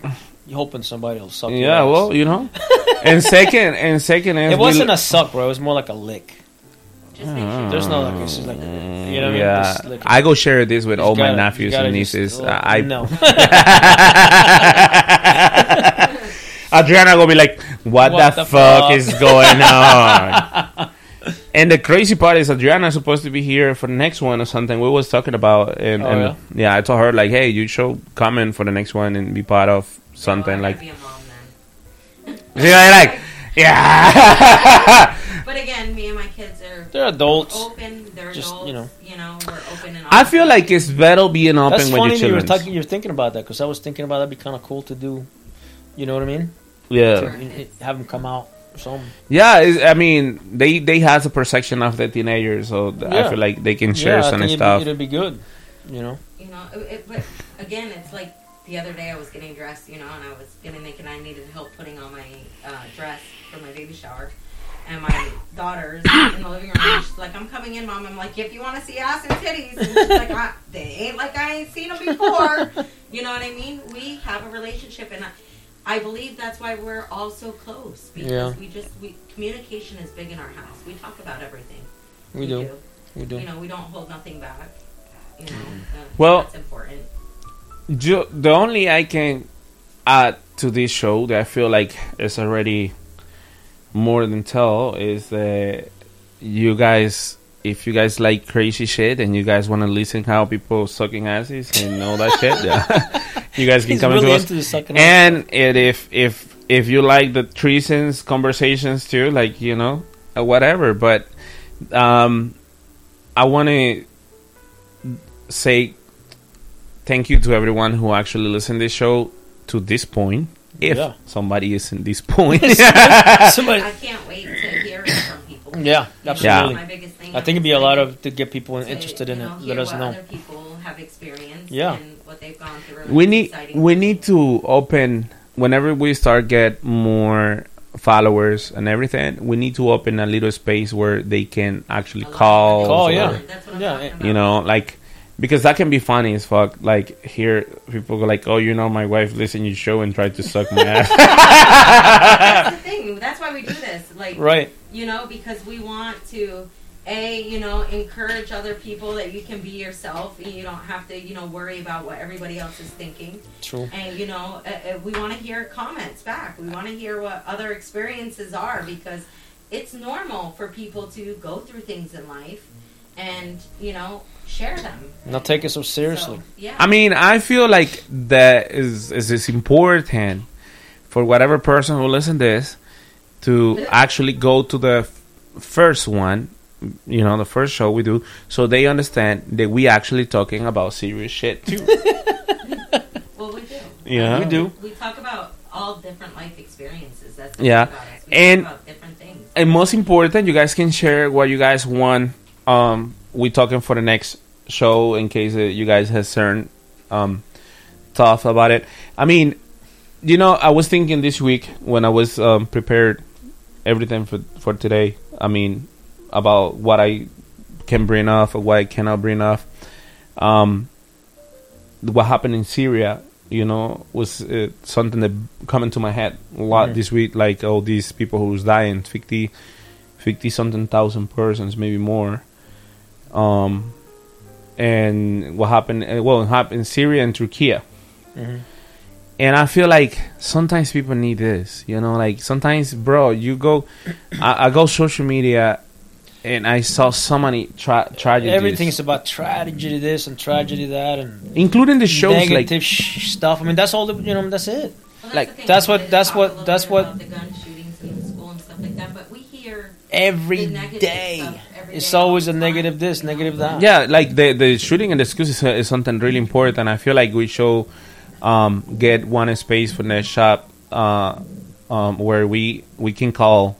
you hoping somebody will suck. your
yeah,
ass.
well, you know. and second, and second is
it wasn't a suck, bro. It was more like a lick.
Just sure.
There's no like, it's just like, you know what I mean?
yeah,
like-
I go share this with all my
gotta- you
nephews
gotta
and
just-
nieces.
oh,
I
no.
Adriana will be like, "What,
What
the,
the
fuck,
fuck?"
is going on?" and the crazy part is Adriana is supposed to be here for the next one or something. We was talking about, and,
Oh,
and yeah? I told her like, "Hey, you should come in for the next one and be part of something like."
Be a mom then.
See, like, like, yeah.
But again, me and my kids are
They're adults.
Open. They're
Just,
adults.
you know.
you know, we're open and.
I feel like it's better being open
That's
with
funny
your
you were
children.
talking. You're thinking about that because I was thinking about that'd be kind of cool to do. You know what I mean?
Yeah.
To, have them come out. or something.
Yeah, it's, I mean, they they has a perception of the teenagers, so th- I feel like they can share
yeah, I
some
think it'd
stuff.
Be, it'd be good. You know.
You know, it, it- but again, it's like the other day I was getting dressed, you know, and I was getting naked. and I needed help putting on my uh, dress for my baby shower. And my daughter's in the living room. And she's like, "I'm coming in, mom." I'm like, "If you want to see ass and titties," and she's like, I, "They ain't like I ain't seen them before." You know what I mean? We have a relationship, and I, I believe that's why we're all so close because
Yeah.
we just we communication is big in our house. We talk about everything.
We do. We do.
You know, we don't hold nothing back. You know, uh,
Well-
that's important.
Ju- the only I can add to this show that I feel like is already more than tell is that you guys, if you guys like crazy shit and you guys want to listen how people sucking asses and all that shit, yeah, you guys can
He's
come
really
into us. and it, if if if you like the threesomes conversations too, like you know, uh, whatever. But um, I want to say thank you to everyone who actually listened to this show to this point. If
Yeah.
somebody is in this point,
Somebody-
I can't wait to hear it from people.
Yeah,
You know,
absolutely.
My biggest thing
I think it'd be a lot of to get people
to,
interested
you
in
know,
it. Let us
what
know.
Other people have experienced.
Yeah.
And what they've gone through.
we need we need to open whenever we start get more followers and everything we need to open a little space where they can actually call
Call,
or-
yeah, yeah.
you know like because that can be funny as fuck like here people go like oh you know my wife listen to your show and try to suck my ass
That's the thing. That's why we do this. Like,
Right.
You know, because we want to, a, you know, encourage other people that you can be yourself and you don't have to, you know, worry about what everybody else is thinking.
True.
And you know, uh, uh, we want to hear comments back. We want to hear what other experiences are because it's normal for people to go through things in life and you know share them.
Not take it so seriously.
Yeah.
I mean, I feel like that is is, is important for whatever person who listen this to actually go to the f- first one, you know, the first show we do, so they understand that we actually talking about serious shit too.
Well, we do.
Yeah. We do.
We talk about all different life experiences. That's
Yeah.
thing about us. We
And-
talk about different things.
and most important, you guys can share what you guys want. Um, we talking for the next show in case uh, you guys has certain um, thoughts about it. I mean, you know, I was thinking this week when I was um, prepared everything for for today. I mean, about what I can bring off or what I cannot bring off. Um, what happened in Syria, you know, was uh, something that come into my head a lot
Mhm.
this week. Like all these people who's dying, 50, 50 something thousand persons, maybe more. Um, and what happened? uh, Well, happened in Syria and Turkey.
Mhm.
And I feel like sometimes people need this, you know, like sometimes, bro, you go, I, I go social media, and I saw so many tra- tragedies,
Everything's about tragedy this and tragedy that, and
including the shows like
negative sh- stuff. I mean, that's all. The, you know, that's it. like that's what that's what that's what
the gun shootings in school and stuff like that. But we hear
every
the negative
day.
stuff every
It's
day.
always a negative this, negative that.
yeah, like the the shooting and the schools is, is something really important. I feel like we should um, get one space for the shop uh, um, where we we can call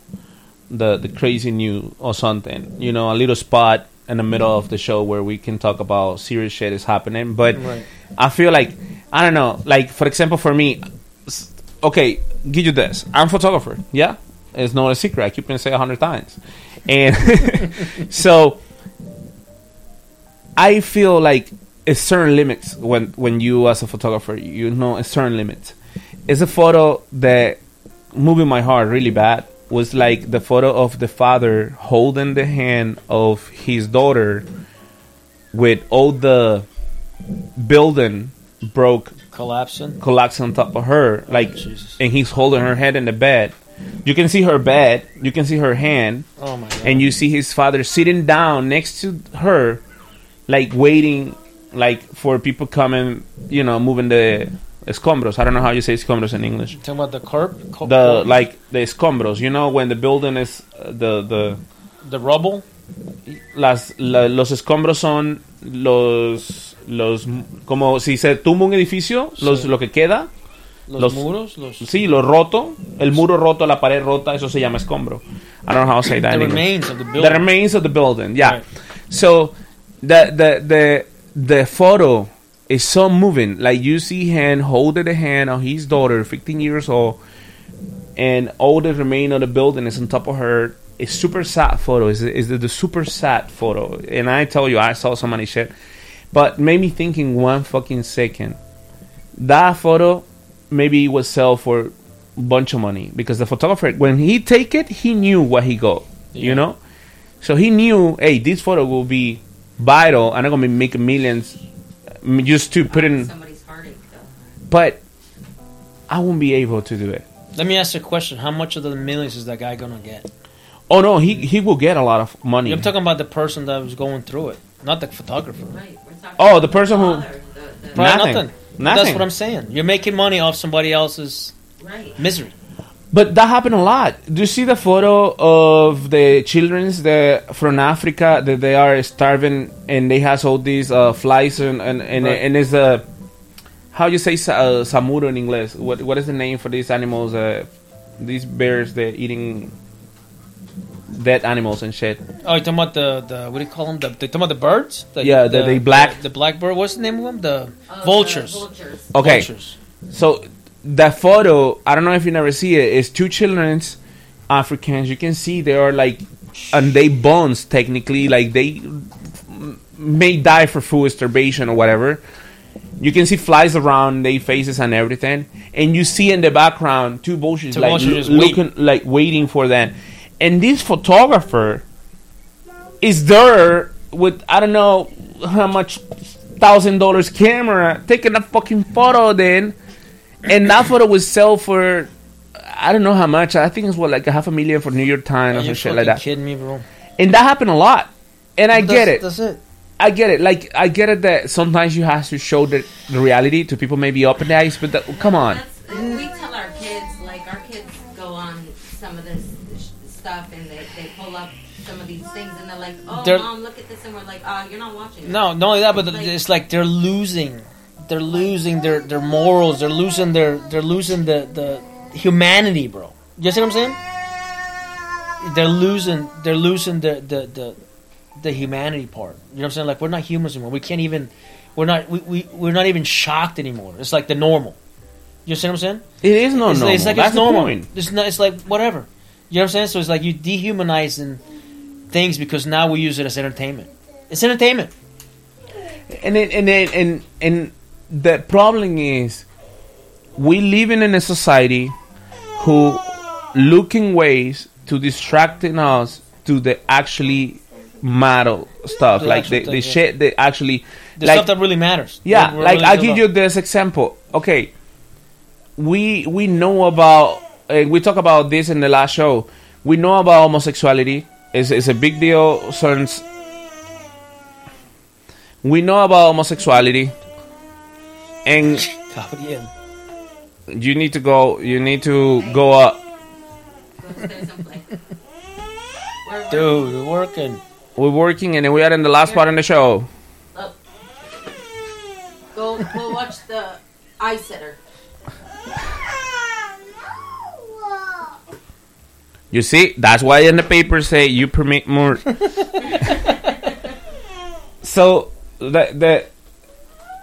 the the crazy new or something. You know, a little spot in the middle of the show where we can talk about serious shit is happening. But
Right.
I feel like I don't know. Like for example, for me, okay, give you this. I'm a photographer. Yeah, it's not a secret. I keep going to say a hundred times, and so I feel like a certain limits when when you as a photographer you know a certain limits. It's a photo that moving my heart really bad, was like the photo of the father holding the hand of his daughter with all the building broke
Collapsing.
collapsing on top of her like and he's holding her head in the bed you can see her bed you can see her hand
Oh my god.
and you see his father sitting down next to her like waiting like for people coming you know moving the escombros i don't know how you say escombros in english
Talking about the curb,
the like the escombros you know when the building is uh, the the
the rubble.
las la- los escombros son los los como si se tumba un edificio los
Sí.
lo que queda
Los muros, los-
sí lo roto el muro roto la pared rota eso se llama escombro I don't know how to say that
The
in English.
remains of the building.
the remains of the building yeah
Right.
so the the the the photo is so moving like you see him holding the hand of his daughter 15 years old and all the remain of the building is on top of her. It's super sad photo. Is is the, the super sad photo? And I tell you, I saw so many shit, but made me thinking one fucking second. That photo maybe it was sell for a bunch of money because the photographer, when he take it, he knew what he got. You know, so he knew, hey, this photo will be vital, and I'm gonna be making millions mm, just to put in.
Somebody's heartache though.
But I won't be able to do it.
Let me ask you a question. How much of the millions is that guy gonna get?
Oh no, he he will get a lot of money.
I'm talking about the person that was going through it, not the photographer.
Oh, the person who
Probably
nothing,
nothing.
Nothing.
That's what I'm saying. You're making money off somebody else's misery.
But that happened a lot. Do you see the photo of the childrens the from Africa that they are starving and they has all these uh, flies and and and,
Right.
and it's a how you say sa- uh, zamuro in English? What what is the name for these animals? Uh, these bears they're eating dead animals and shit.
Oh, you talking about the, the what do you call them? The, they talking about the birds? The,
Yeah, the- the black-
the, the black bird. What's the name of them? The oh, vultures.
Okay.
Vultures.
So that photo, I don't know if you never see it. it, is two children's Africans. You can see they are like, and they bones technically, like they may die for food starvation or whatever. You can see flies around their faces and everything, and you see in the background two vultures
Two
like
vultures
l-
just
looking, like waiting for them. And this photographer is there with I don't know how much thousand dollars camera taking a fucking photo then and that photo would sell for I don't know how much. I think it's what like a half a million for New York Times or some shit like that.
kidding me, bro?
And that happened a lot. And I get it.
That's it.
I get it. Like I get it that sometimes you have to show the, the reality to people maybe open their eyes, but that, come on.
We tell our kids, like our kids go on some of this stuff and they, they pull up some of these things and they're like, oh,
They're-
mom, look at this. And we're like, oh, you're not watching. it."
No, not only that, but
Like-
it's like they're losing. They're losing their, their morals. They're losing their they're losing the, the humanity, bro. You see what I'm saying? They're losing they're losing the, the, the the humanity part. You know what I'm saying? Like we're not humans anymore. We can't even we're not we, we we're not even shocked anymore. It's like the normal. You see what I'm saying?
It is no
it's,
normal.
It's like
That's
it's
the
normal.
point.
It's not. It's like whatever. You know what I'm saying? So it's like you dehumanizing things because now we use it as entertainment. It's entertainment.
And then, and then, and and the problem is we live in a society who looking ways to distracting us to the actually matter stuff
The
like the,
thing,
the
yeah.
shit that actually
The
like,
stuff that really matters.
Yeah, like
really
I'll give you this example. Okay, we we know about and we talk about this in the last show. We know about homosexuality. It's, it's a big deal since we know about homosexuality, and you need to go. You need to go up.
Dude, we're working.
We're working, and then we are in the last part of the show. Oh.
Go, go watch the eye sitter.
You see, that's why in the paper say you permit more. so the the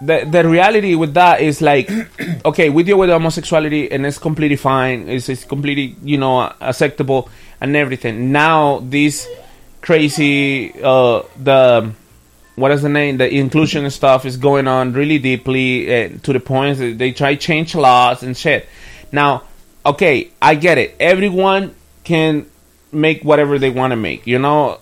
the the reality with that is like, okay, we deal with homosexuality and it's completely fine. It's it's completely you know acceptable and everything. Now this crazy uh the what is the name the inclusion stuff is going on really deeply uh, to the point that they try change laws and shit. Now, okay, I get it. Everyone can make whatever they want to make. You know,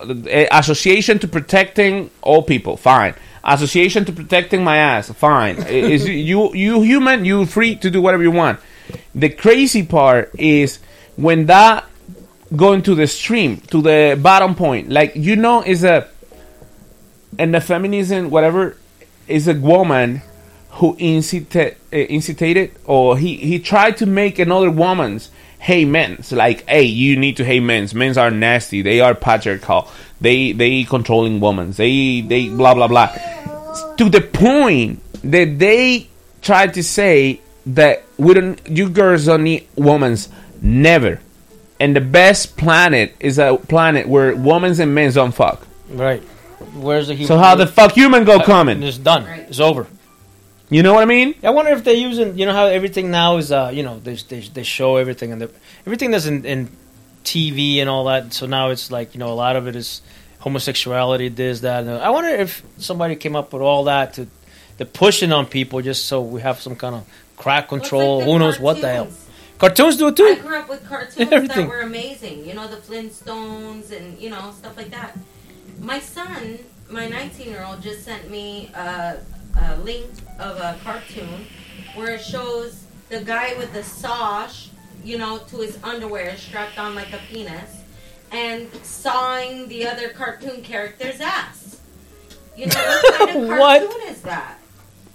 association to protecting all people, fine. Association to protecting my ass, fine. Is you you human, you free to do whatever you want. The crazy part is when that going to the stream to the bottom point. Like you know, is a and the feminism whatever is a woman who incite, uh, incitated or he he tried to make another woman's hate men's. Like hey you need to hate men's. Men's are nasty. They are patriarchal. They they controlling women. They they blah blah blah. To the point that they tried to say that we don't you girls don't need women's. Never. And the best planet is a planet where women's and men's don't fuck.
Right. Where's the human?
so how the fuck human go coming
It's done. It's over.
you know what i mean
I wonder if they're using. You know how everything now is. Uh, you know, they they, they show everything and everything that's in, in TV and all that. So now it's like you know a lot of it is homosexuality, this, that. And I wonder if somebody came up with all that to the pushing on people just so we have some kind of crack control. Who knows what the hell? Cartoons do it
I
too.
grew up with cartoons
Everything.
that were amazing. You know, the Flintstones and you know stuff like that. My son, my 19 year old, just sent me a, a link of a cartoon where it shows the guy with the sash, you know, to his underwear strapped on like a penis, and sawing the other cartoon character's ass. You know, what kind of cartoon is that?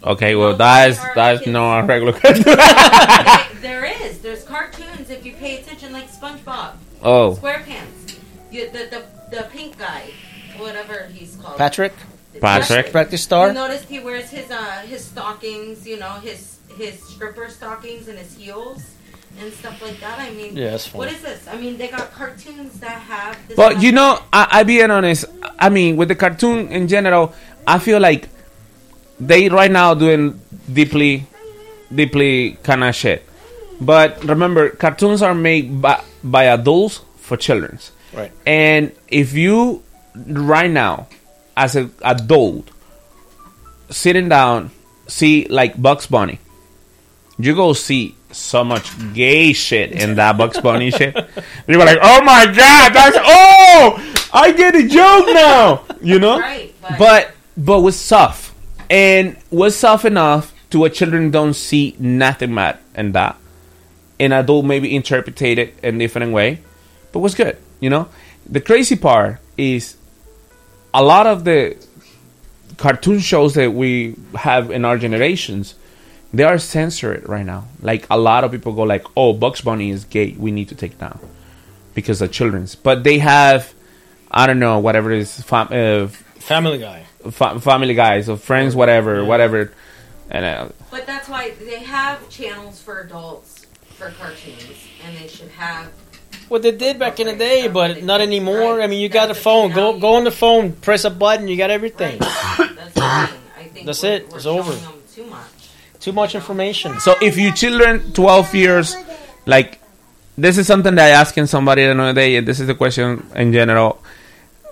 okay well that's that's not a regular
there is. There's cartoons if you pay attention, like SpongeBob.
Oh.
SquarePants. You, the, the the pink guy, whatever he's called.
Patrick.
Patrick.
Practice star.
You noticed he wears his uh his stockings, you know, his his stripper stockings and his heels and stuff like that. I mean,
Yeah, that's
what
funny.
is this? I mean, they got cartoons that have. This
But you know, I, I being honest, I mean, with the cartoon in general, I feel like they right now doing deeply, deeply kind of shit. But remember, cartoons are made by, by adults for childrens.
Right.
And if you right now, as an adult, sitting down, see like Bugs Bunny, you go see so much gay shit in that Bugs Bunny shit. You were like, oh my god, that's oh, I get a joke now, you know.
Right, but-
but but was soft and was soft enough to where children don't see nothing bad in that. An adult maybe interpret it in a different way, but was good, you know. The crazy part is a lot of the cartoon shows that we have in our generations they are censored right now like a lot of people go like oh bugs bunny is gay we need to take it down because of children's but they have i don't know whatever it is fam- uh,
Family Guy.
fa- family guys or friends whatever whatever and uh,
But that's why they have channels for adults for cartoons, and they should have.
What they did back in the day, but not anymore. I mean, you got a phone. Go go on the phone, press a button, you got everything.
That's the thing. I think
That's
we're,
it.
We're
It's over.
them too much.
Too much information.
So if you children 12 years, like this is something that I asking somebody the other day, and this is the question in general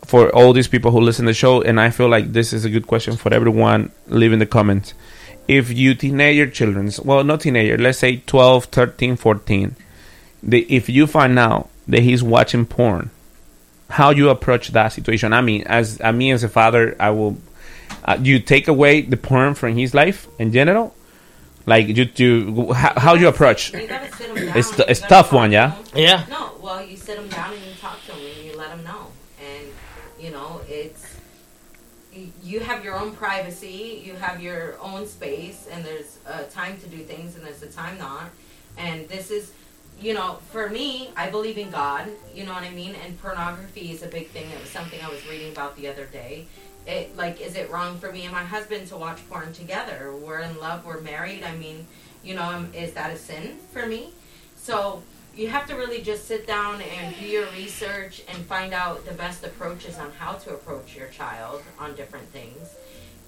for all these people who listen to the show, and I feel like this is a good question for everyone. Leave in the comments. If you teenager children's, well, not teenager, let's say 12, 13, 14, the, if you find out that he's watching porn, how you approach that situation? I mean, as uh, me as a father, I will. Uh, you take away the porn from his life in general, like you do. How, how you approach?
You gotta sit 'em down.
It's
You
it's
gotta
tough one,
yeah.
yeah.
'em.
Yeah.
No, well, you sit him down and you talk to him and you let him know, and you know it's you have your own privacy, you have your own space, and there's a time to do things and there's a time not, and this is. You know, for me, I believe in God. You know what I mean. And pornography is a big thing. It was something I was reading about the other day. It like, is it wrong for me and my husband to watch porn together? We're in love. We're married. I mean, you know, um, is that a sin for me? So you have to really just sit down and do your research and find out the best approaches on how to approach your child on different things.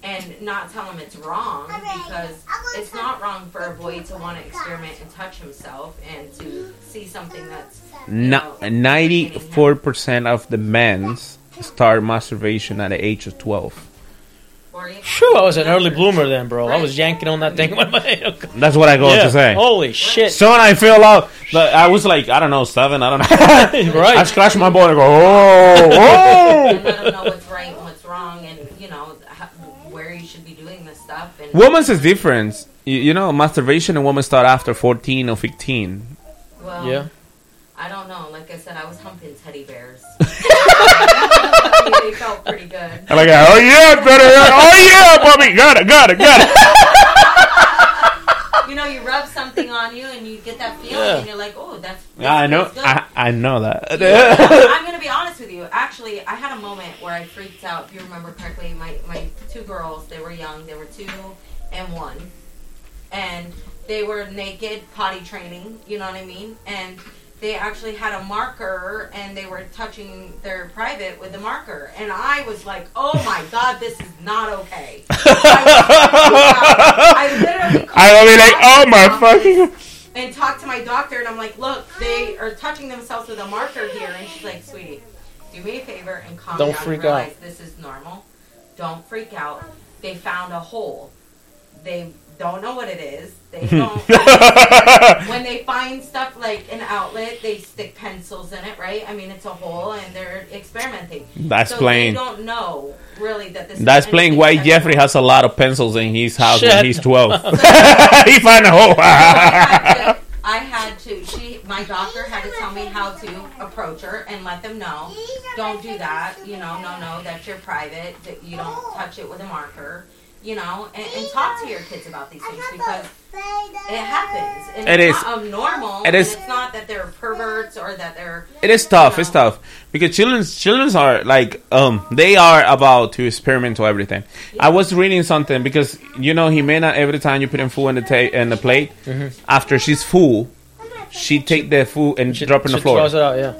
And not tell him it's wrong because it's not wrong for a boy to want to experiment and touch himself and to see something that's
Ninety-four percent of the men start masturbation at the age of twelve.
Sure, I was an early bloomer then, bro. I was yanking on that thing with my.
That's what I go
Yeah.
to say.
Holy shit!
So when I feel out, like, I was like, I don't know, seven, I don't know.
Right.
I scratch my bone and go, oh, oh.
them know what's right and what's wrong, and you know how, where you should be doing this stuff. And
Women's is different. You, you know, masturbation and women start after 14 or 15.
Well,
Yeah.
I don't know. Like I said, I was humping teddy bears. they felt pretty good.
And I'm like, oh yeah, better, oh yeah, Bobby, got it, got it, got it.
You know, you rub something on you and you get that feeling,
Yeah.
and you're like, oh, that's.
Yeah, I know,
good.
I, I know that.
I'm gonna be honest with you. Actually, I had a moment where I freaked out. If you remember correctly, my my two girls, they were young. They were two and one, and they were naked, potty training. You know what I mean? And they actually had a marker, and they were touching their private with the marker. And I was like, "Oh my god, this is not okay." I literally
I will be like, oh my fucking.
and talk to my doctor, and I'm like, look, they are touching themselves with a marker here. And she's like, sweetie, do me a favor and calm
Don't
down
freak
and realize
out.
this is normal. Don't freak out. They found a hole. They don't know what it is. They hmm. don't. when they find stuff like an outlet, they stick pencils in it, right? I mean, it's a hole, and they're experimenting.
That's
so
plain.
They don't know really that this.
That's playing
anything
why. Jeffrey has a lot of pencils in his house
Shut
when he's 12.
up.
he found a hole.
I had to. She, my doctor, had to tell me how to approach her and let them know. Don't do that. You know, no, no, that's your private. That you don't touch it with a marker. You know, and, and talk to your kids about these things because it happens. And
It
it's
is.
not abnormal.
It
and. It's not that they're perverts or that they're.
It is tough. It's tough because children's children's are like um they are about to experiment to everything. I was reading something because you know Jimena every time you put in food in the ta- in the plate after she's full, she take the food and drop it on the floor.
throws it out, yeah.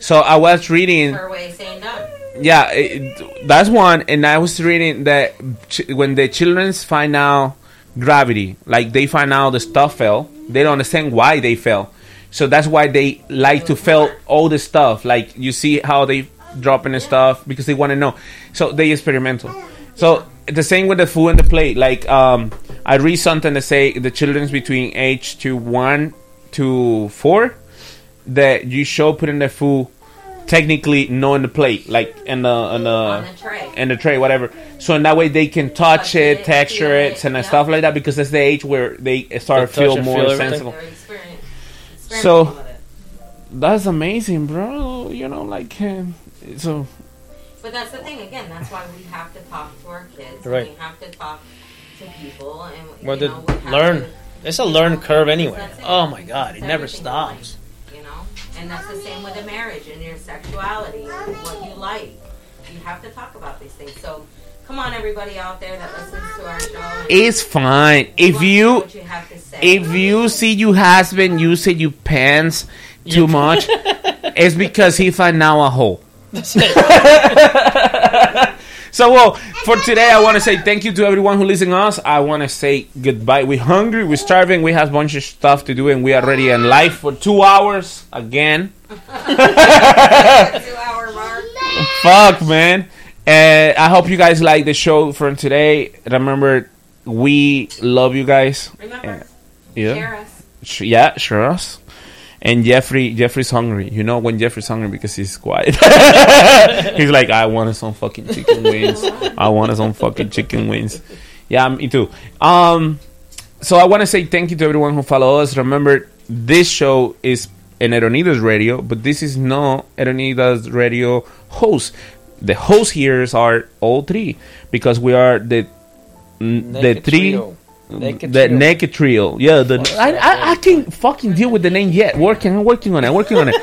So I was reading.
Her way saying done.
Yeah, it, that's one. And I was reading that ch- when the children find out gravity, like they find out the stuff fell, they don't understand why they fell. So that's why they like to feel all the stuff. Like you see how they dropping the stuff because they want to know. So they experimental. So the same with the food and the plate. Like um, I read something that say the children's between age to one to four that you show putting the food technically no in the plate, like in the in the,
On the tray.
in the tray, whatever. So in that way they can touch, it, texture it,
it,
and
yeah.
stuff like that because that's the age where they start to feel more
feel
sensible.
They're
So
experimenting with it.
that's amazing, bro. You know, like uh, so.
But that's the thing. Again, that's why we have to talk to our kids.
Right.
We have to talk to people, and
Well,
you know, we have
learn.
to-
It's a learn curve anyway. Oh my god, it never
everything in life,
stops.
You know, and that's the same with a marriage and your sexuality and what you like. You have to talk about these things. So, come on, everybody out there that listens to our show.
It's fine if
wants
you
what you have to say.
if you see your husband using your pants too much, it's because he found now a hole. So, well, for today, I want to say thank you to everyone who listens to us. I want to say goodbye. We're hungry, we're starving, we have a bunch of stuff to do, and we are ready in live for two hours again.
Two-hour mark.
Fuck, man. And I hope you guys like the show from today. Remember, we love you guys.
Remember,
Yeah.
share us.
Yeah, sure us. And Jeffrey, Jeffrey's hungry. You know when Jeffrey's hungry because he's quiet. he's like, I wanted some fucking chicken wings. I wanted some fucking chicken wings. Yeah, me too. Um, so I want to say thank you to everyone who follow us. Remember, this show is an Eronidas Radio, but this is not Eronidas Radio host. The hosts here are all three because we are the the three.
Trio. Um, naked
the
Trio.
naked trio, yeah. The I, I I can't fucking deal with the name yet. Working, I'm working on it. Working on it.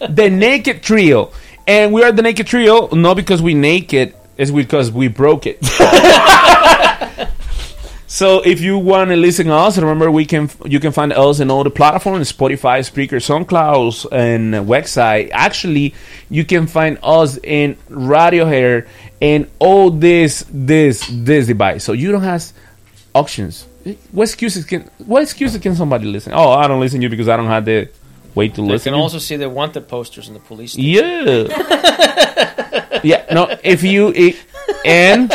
the naked trio, and we are the naked trio not because we naked, it's because we broke it. So if you want to listen to us, remember we can you can find us in all the platforms: Spotify, Spreaker, SoundCloud, and website. Actually, you can find us in Radio Hair and all this this this device. So you don't have options. What excuses can what excuses can somebody listen? Oh, I don't listen to you because I don't have the way to
You
listen.
can
you.
also see the wanted posters in the police. station.
Yeah. yeah. No. If you it, and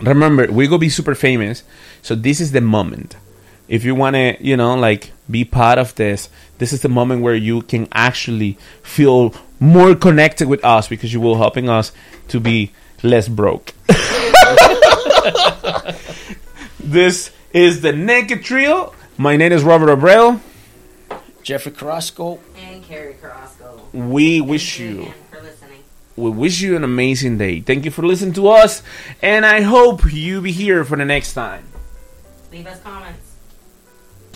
remember we go be super famous so this is the moment if you want to you know like be part of this this is the moment where you can actually feel more connected with us because you will helping us to be less broke this is the naked trio my name is robert abreu
Jeffrey Carrasco.
And Carrie Carrasco.
we wish you
Again, for listening.
we wish you an amazing day thank you for listening to us and i hope you be here for the next time
Leave us comments.